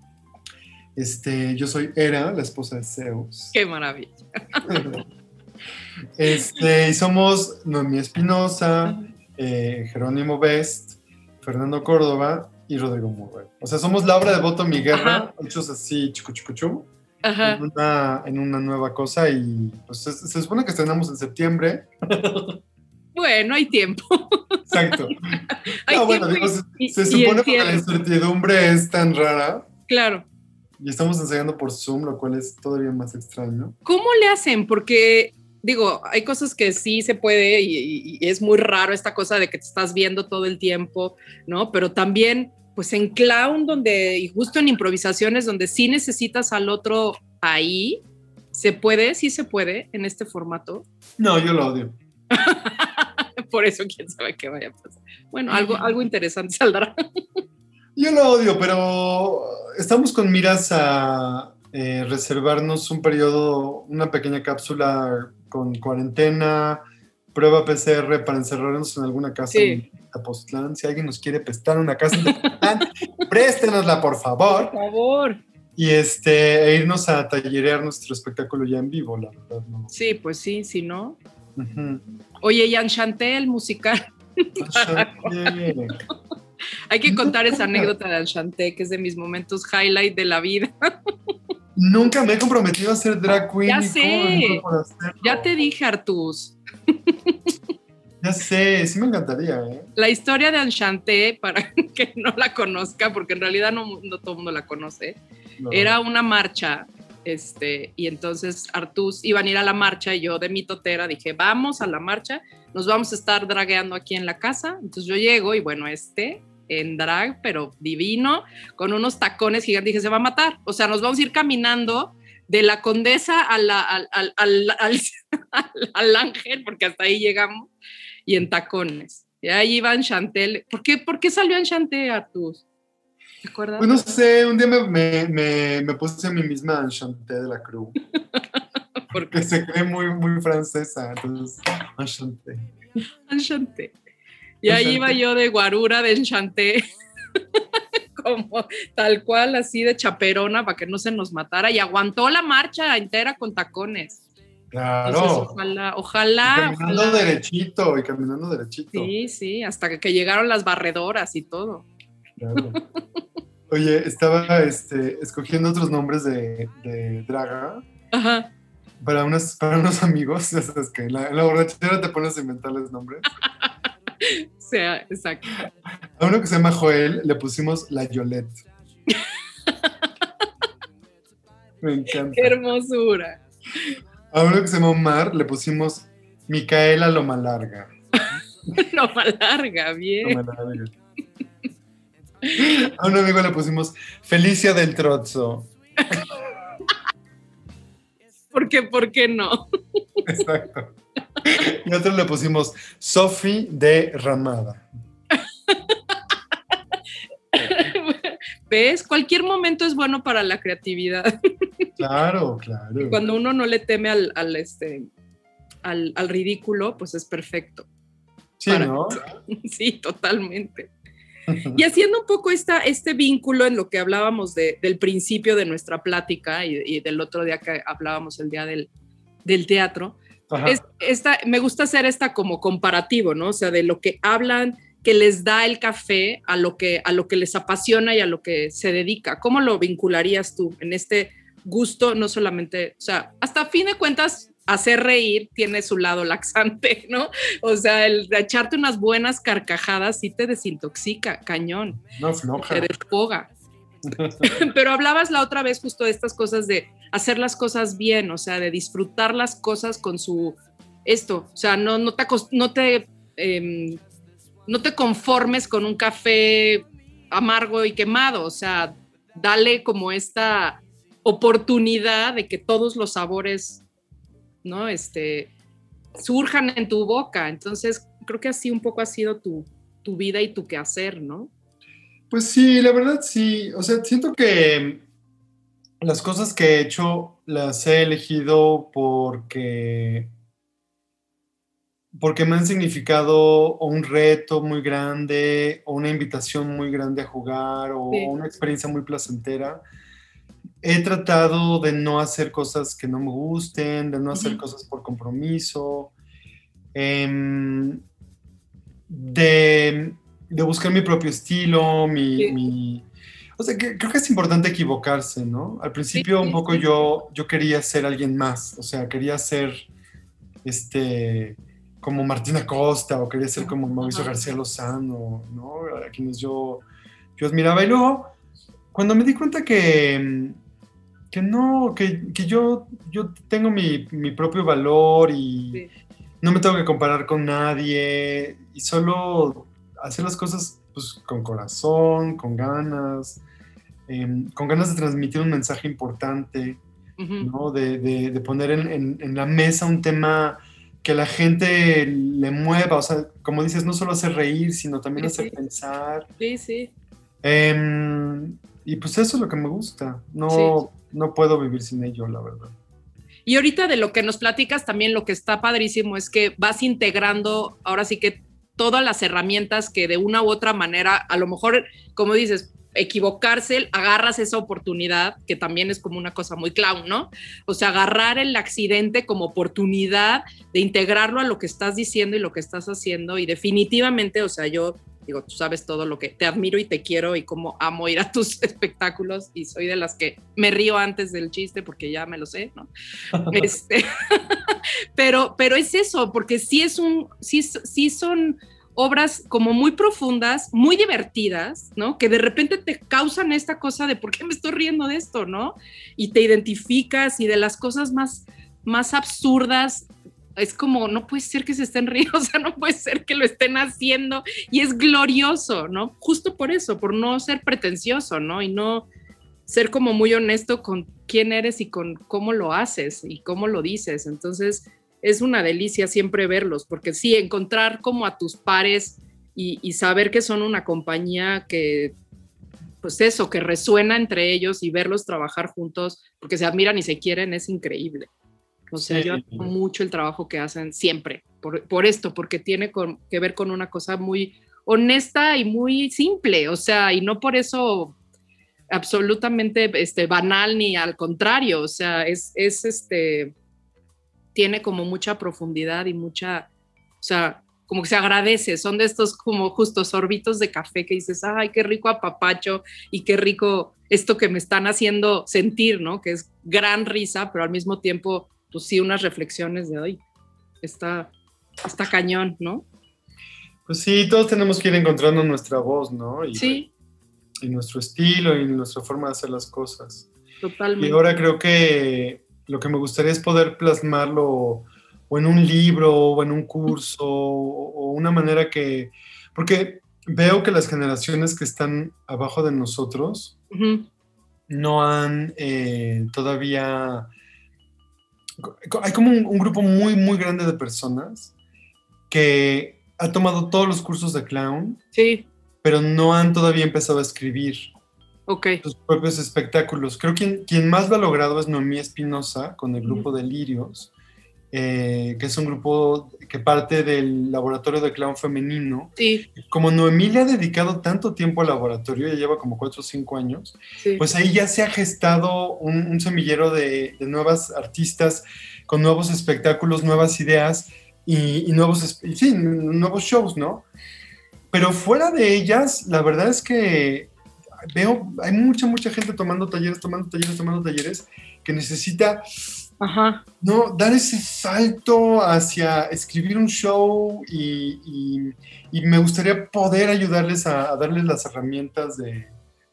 Este, yo soy Hera, la esposa de Zeus. Qué maravilla. este, y somos Noemí Espinosa, eh, Jerónimo Best, Fernando Córdoba y Rodrigo Murray. O sea, somos la obra de Voto Mi Guerra, hechos así, chico, chico, chico, en una, en una nueva cosa y pues se, supone que estrenamos en septiembre. Bueno, hay tiempo. Exacto. no, bueno, digo, se, supone que la incertidumbre es tan rara. Claro. Y estamos ensayando por Zoom, lo cual es todavía más extraño. ¿Cómo le hacen? Porque digo, hay cosas que sí se puede y, y, es muy raro esta cosa de que te estás viendo todo el tiempo, ¿no? Pero también pues en clown donde, y justo en improvisaciones donde sí necesitas al otro ahí, ¿se puede? ¿Sí se puede en este formato? No, yo lo odio. Por eso quién sabe qué vaya a pasar. Bueno, algo, algo interesante saldrá. yo lo odio, pero estamos con miras a eh, reservarnos un periodo, una pequeña cápsula con cuarentena, prueba PCR para encerrarnos en alguna casa en Tepoztlán. Si alguien nos quiere prestar una casa en Tepoztlán, préstenosla, por favor. Por favor. Y este, e irnos a tallerear nuestro espectáculo ya en vivo, la verdad. Sí, pues sí, si no. Oye, y Enchanté, el musical. Hay que contar esa anécdota de Enchanté, que es de mis momentos highlight de la vida. Nunca me he comprometido a ser drag queen. Ya sé. Ya te dije, Artus. Ya sé, sí me encantaría. ¿eh? La historia de Enchanté, para que no la conozca, porque en realidad no, todo el mundo la conoce, era una marcha. Este, y entonces Artus iban a ir a la marcha y yo de mi totera dije, vamos a la marcha, nos vamos a estar dragueando aquí en la casa. Entonces yo llego y bueno, este en drag, pero divino, con unos tacones gigantes, dije, se va a matar. O sea, nos vamos a ir caminando de la condesa al, al, al, ángel, porque hasta ahí llegamos, y en tacones. Y ahí iba Chantel. ¿Por qué, ¿Por qué salió en Chantel, Artus? ¿Te acuerdas? Pues no sé, un día me, me, me, puse a mí misma Enchanté de la Cruz. porque se cree muy, muy francesa, entonces, Enchanté. Enchanté. Y ahí iba yo de guarura, de enchanté, como tal cual, así de chaperona para que no se nos matara. Y aguantó la marcha entera con tacones. Claro. ojalá, ojalá. Y caminando derechito, y caminando derechito. Sí, sí, hasta que, llegaron las barredoras y todo. Claro. Oye, estaba este, escogiendo otros nombres de, de Draga. Ajá. Para, unos, para unos amigos, ya sabes que en la, en la borrachera te pones a inventarles nombres. sea, exacto. A uno que se llama Joel le pusimos la Yolette. Me encanta. Qué hermosura. A uno que se llama Omar le pusimos Micaela Loma Larga. Loma Larga, bien. Loma Larga. A un amigo le pusimos Felicia del Trozo. ¿Por qué? ¿Por qué no? Exacto. Y otro le pusimos Sofi de Ramada. ¿Ves? Cualquier momento es bueno para la creatividad. Claro, claro. Cuando uno no le teme al, este, al, ridículo, pues es perfecto. Sí, ¿no? Sí, totalmente. Y haciendo un poco esta, este vínculo en lo que hablábamos del principio de nuestra plática y, del otro día que hablábamos el día del, del teatro, esta, me gusta hacer esta como comparativo, ¿no? O sea, de lo que hablan, que les da el café a lo que, a lo que les apasiona y a lo que se dedica. ¿Cómo lo vincularías tú en este gusto? No solamente, o sea, hasta fin de cuentas, hacer reír tiene su lado laxante, ¿no? O sea, el de echarte unas buenas carcajadas sí te desintoxica, cañón. No, floja. Te desfoga. Pero hablabas la otra vez justo de estas cosas de hacer las cosas bien, o sea, de disfrutar las cosas con su esto, o sea, no, no te, no te, em, no te conformes con un café amargo y quemado, o sea, dale como esta oportunidad de que todos los sabores, ¿no? Este, surjan en tu boca. Entonces, creo que así un poco ha sido tu, tu vida y tu quehacer, ¿no? Pues sí, la verdad sí. O sea, siento que las cosas que he hecho las he elegido porque porque me han significado un reto muy grande o una invitación muy grande a jugar o una experiencia muy placentera. He tratado de no hacer cosas que no me gusten, de no hacer cosas por compromiso, em, de, buscar mi propio estilo, mi, o sea, creo que es importante equivocarse, ¿no? Al principio un poco yo, yo quería ser alguien más, o sea, quería ser, este, como Martina Costa o quería ser como Mauricio García Lozano, ¿no? A quienes yo, yo admiraba. Y luego, cuando me di cuenta que, que no, que, que yo, yo tengo mi, mi propio valor y no me tengo que comparar con nadie y solo hacer las cosas pues, con corazón, con ganas, em, con ganas de transmitir un mensaje importante, ¿no? De, de, de poner en, en, en la mesa un tema que la gente le mueva, o sea, como dices, no solo hacer reír, sino también hacer pensar. Sí, sí. Em, y pues eso es lo que me gusta. No, no puedo vivir sin ello, la verdad. Y ahorita de lo que nos platicas también lo que está padrísimo es que vas integrando ahora sí que todas las herramientas que de una u otra manera, a lo mejor, como dices, equivocarse, agarras esa oportunidad, que también es como una cosa muy clown, ¿no? O sea, agarrar el accidente como oportunidad de integrarlo a lo que estás diciendo y lo que estás haciendo. Y definitivamente, o sea, yo digo, tú sabes todo lo que te admiro y te quiero y cómo amo ir a tus espectáculos y soy de las que me río antes del chiste porque ya me lo sé, ¿no? este, pero, pero es eso, porque sí es un, sí, sí son obras como muy profundas, muy divertidas, ¿no? Que de repente te causan esta cosa de por qué me estoy riendo de esto, ¿no? Y te identificas y de las cosas más, más absurdas. Es como, no puede ser que se estén riendo, o sea, no puede ser que lo estén haciendo y es glorioso, ¿no? Justo por eso, por no ser pretencioso, ¿no? Y no ser como muy honesto con quién eres y con cómo lo haces y cómo lo dices. Entonces, es una delicia siempre verlos, porque sí, encontrar como a tus pares y, saber que son una compañía que, pues eso, que resuena entre ellos y verlos trabajar juntos, porque se admiran y se quieren, es increíble. O sea, yo admiro mucho el trabajo que hacen siempre, por, esto, porque tiene que ver con una cosa muy honesta y muy simple, o sea, y no por eso absolutamente este, banal ni al contrario, o sea, es, es este, tiene como mucha profundidad y mucha, o sea, como que se agradece, son de estos como justos sorbitos de café que dices, ay, qué rico apapacho y qué rico esto que me están haciendo sentir, ¿no? Que es gran risa, pero al mismo tiempo, pues sí, unas reflexiones de hoy. Está, está cañón, ¿no? Pues sí, todos tenemos que ir encontrando nuestra voz, ¿no? Y, sí. Y nuestro estilo y nuestra forma de hacer las cosas. Totalmente. Y ahora creo que lo que me gustaría es poder plasmarlo o en un libro o en un curso o, una manera que, porque veo que las generaciones que están abajo de nosotros no han eh, todavía, hay como un, grupo muy, muy grande de personas que ha tomado todos los cursos de clown, sí. pero no han todavía empezado a escribir okay. sus propios espectáculos. Creo que quien, más lo ha logrado es Noemí Espinosa con el grupo Delirios, eh, que es un grupo que parte del laboratorio de clown femenino. Sí. Como Noemí le ha dedicado tanto tiempo al laboratorio, ya lleva como 4 o 5 años, pues ahí ya se ha gestado un, semillero de, nuevas artistas con nuevos espectáculos, nuevas ideas y, nuevos, sí, nuevos shows, ¿no? Pero fuera de ellas, la verdad es que veo, hay mucha, mucha gente tomando talleres, tomando talleres, tomando talleres, que necesita Ajá. No, dar ese salto hacia escribir un show y, y- y me gustaría poder ayudarles a, a darles las herramientas de,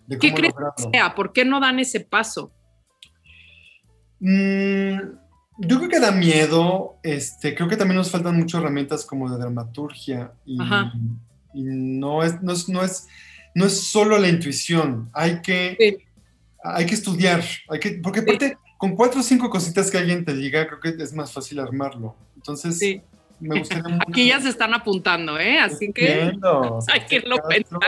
de ¿Qué cómo crees lograrlo. que sea? ¿Por qué no dan ese paso? Mm, yo creo que da miedo, este, creo que también nos faltan muchas herramientas como de dramaturgia y, Ajá. y no, es, no, es, no, es, no es solo la intuición, hay que, Sí. hay que estudiar, hay que, porque aparte con cuatro o cinco cositas que alguien te diga, creo que es más fácil armarlo. Entonces, Sí. me gustaría mucho. Aquí ya se están apuntando, ¿eh? Así que hay que irlo pensando.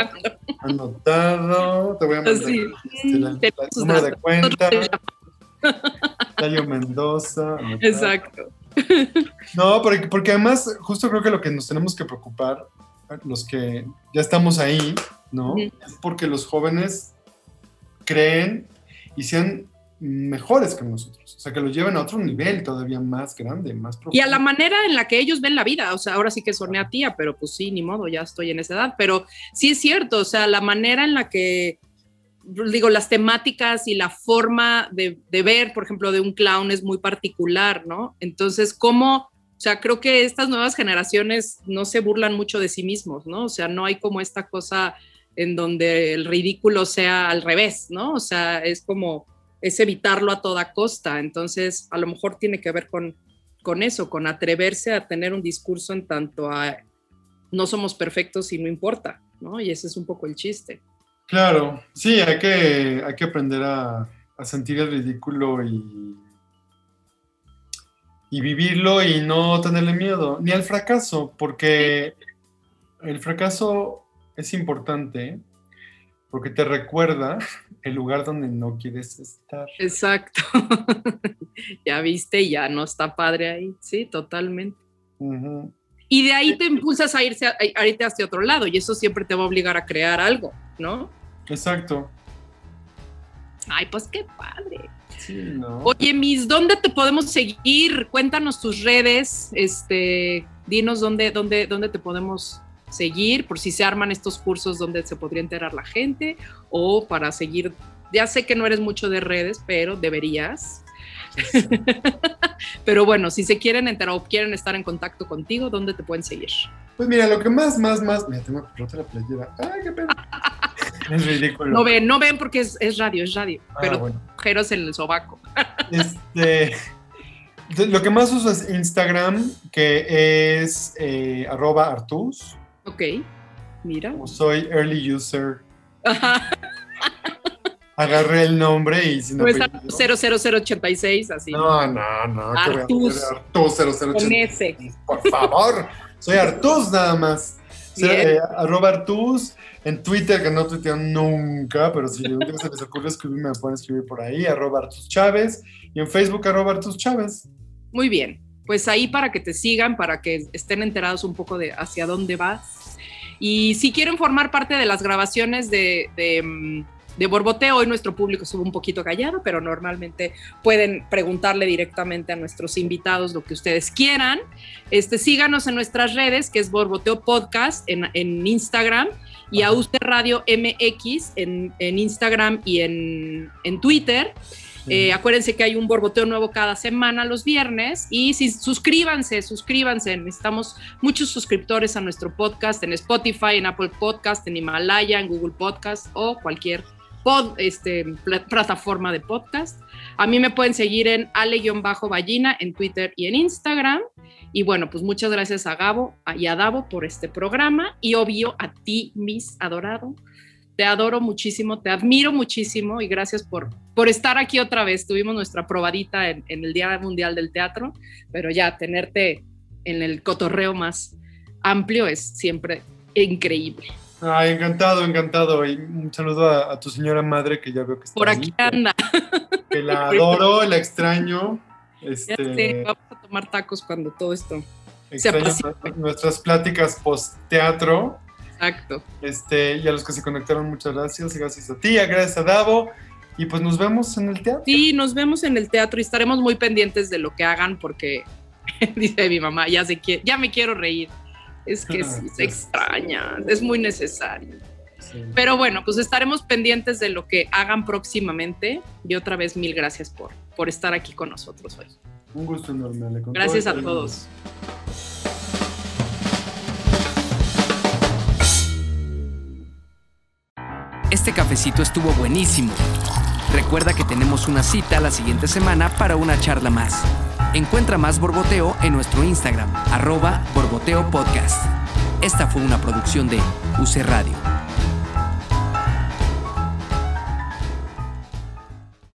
Anotado, te voy a mandar Sí. este, la- la- Tenemos el sus número de cuenta, Tayo Mendoza. anotado. Exacto. No, porque, porque además, justo creo que lo que nos tenemos que preocupar, los que ya estamos ahí, ¿no? Ujú. Es porque los jóvenes creen y sean mejores que nosotros. O sea, que lo lleven a otro nivel todavía más grande, más profundo. Y a la manera en la que ellos ven la vida, o sea, ahora sí que soné a tía, pero pues sí, ni modo, ya estoy en esa edad, pero sí es cierto, o sea, la manera en la que, digo, las temáticas y la forma de, de ver, por ejemplo, de un clown es muy particular, ¿no? Entonces, ¿cómo? O sea, creo que estas nuevas generaciones no se burlan mucho de sí mismos, ¿no? O sea, no hay como esta cosa en donde el ridículo sea al revés, ¿no? O sea, es como, es evitarlo a toda costa. Entonces, a lo mejor tiene que ver con, con eso, con atreverse a tener un discurso en tanto a no somos perfectos y no importa, ¿no? Y ese es un poco el chiste. Claro, sí, hay que, hay que aprender a, sentir el ridículo y, y vivirlo y no tenerle miedo, ni al fracaso, porque el fracaso es importante porque te recuerda el lugar donde no quieres estar. Exacto. ya viste, ya no está padre ahí. Sí, totalmente. Y de ahí te impulsas a irse a, a irte hacia otro lado y eso siempre te va a obligar a crear algo, ¿no? Exacto. Ay, pues qué padre. Sí, ¿no? Oye, Miss, ¿dónde te podemos seguir? Cuéntanos tus redes, este, dinos dónde, dónde, dónde te podemos seguir, por si se arman estos cursos donde se podría enterar la gente, o para seguir, ya sé que no eres mucho de redes, pero deberías. pero bueno, si se quieren enterar o quieren estar en contacto contigo, ¿dónde te pueden seguir? Pues mira, lo que más, más, más. Mira, tengo que rotar la playera. ¡Ay, qué pena! es ridículo. No ven, no ven porque es, es radio, es radio, Ah, pero bueno. agujeros en el sobaco. Este, lo que más uso es Instagram, que es eh, arroba artus. Ok, mira. Como soy early user, Ajá, agarré el nombre y si no... no es apellido- 00086, así. No, no, no. Artus. Artus Con 008. ese. Por favor. Soy Artus nada más. Eh, arroba Artus. En Twitter, que no tuiteo nunca, pero si un día se les ocurre escribirme, me pueden escribir por ahí, arroba Artus Chávez. Y en Facebook, arroba Artus Chávez. Muy bien, pues ahí para que te sigan, para que estén enterados un poco de hacia dónde vas. Y si quieren formar parte de las grabaciones de, de, mm, de Borboteo, hoy nuestro público estuvo un poquito callado, pero normalmente pueden preguntarle directamente a nuestros invitados lo que ustedes quieran. Este, síganos en nuestras redes, que es Borboteo Podcast en, en Instagram y a usted Radio MX en, en Instagram y en, en Twitter. Eh, acuérdense que hay un borboteo nuevo cada semana los viernes y si, suscríbanse, suscríbanse. Necesitamos muchos suscriptores a nuestro podcast en Spotify, en Apple Podcast, en Himalaya, en Google Podcast o cualquier pod, este, pla- plataforma de podcast. A mí me pueden seguir en ale-ballina en Twitter y en Instagram. Y bueno, pues muchas gracias a Gabo y a Davo por este programa y obvio a ti, Miss Adorado. Te adoro muchísimo, te admiro muchísimo y gracias por, por estar aquí otra vez. Tuvimos nuestra probadita en, en el Día Mundial del Teatro, pero ya tenerte en el cotorreo más amplio es siempre increíble. Ay, encantado, encantado. Y un saludo a, a tu señora madre que ya veo que está Por ahí, aquí que- anda. Que la adoro, la extraño. Ya Este, sé, vamos a tomar tacos cuando todo esto. extraño apacigue. nuestras pláticas post-teatro. Exacto. Este, y a los que se conectaron, muchas gracias. y Gracias a ti, gracias a Davo. Y pues nos vemos en el teatro. Sí, nos vemos en el teatro y estaremos muy pendientes de lo que hagan porque, dice mi mamá, ya, se quiere, ya me quiero reír. Es que sí, se extraña, es muy necesario. Sí. Pero bueno, pues estaremos pendientes de lo que hagan próximamente. Y otra vez, mil gracias por, por estar aquí con nosotros hoy. Un gusto enorme, Ale. Gracias a todos. Este cafecito estuvo buenísimo. Recuerda que tenemos una cita la siguiente semana para una charla más. Encuentra más Borboteo en nuestro Instagram, arroba Borboteo Podcast. Esta fue una producción de UC Radio.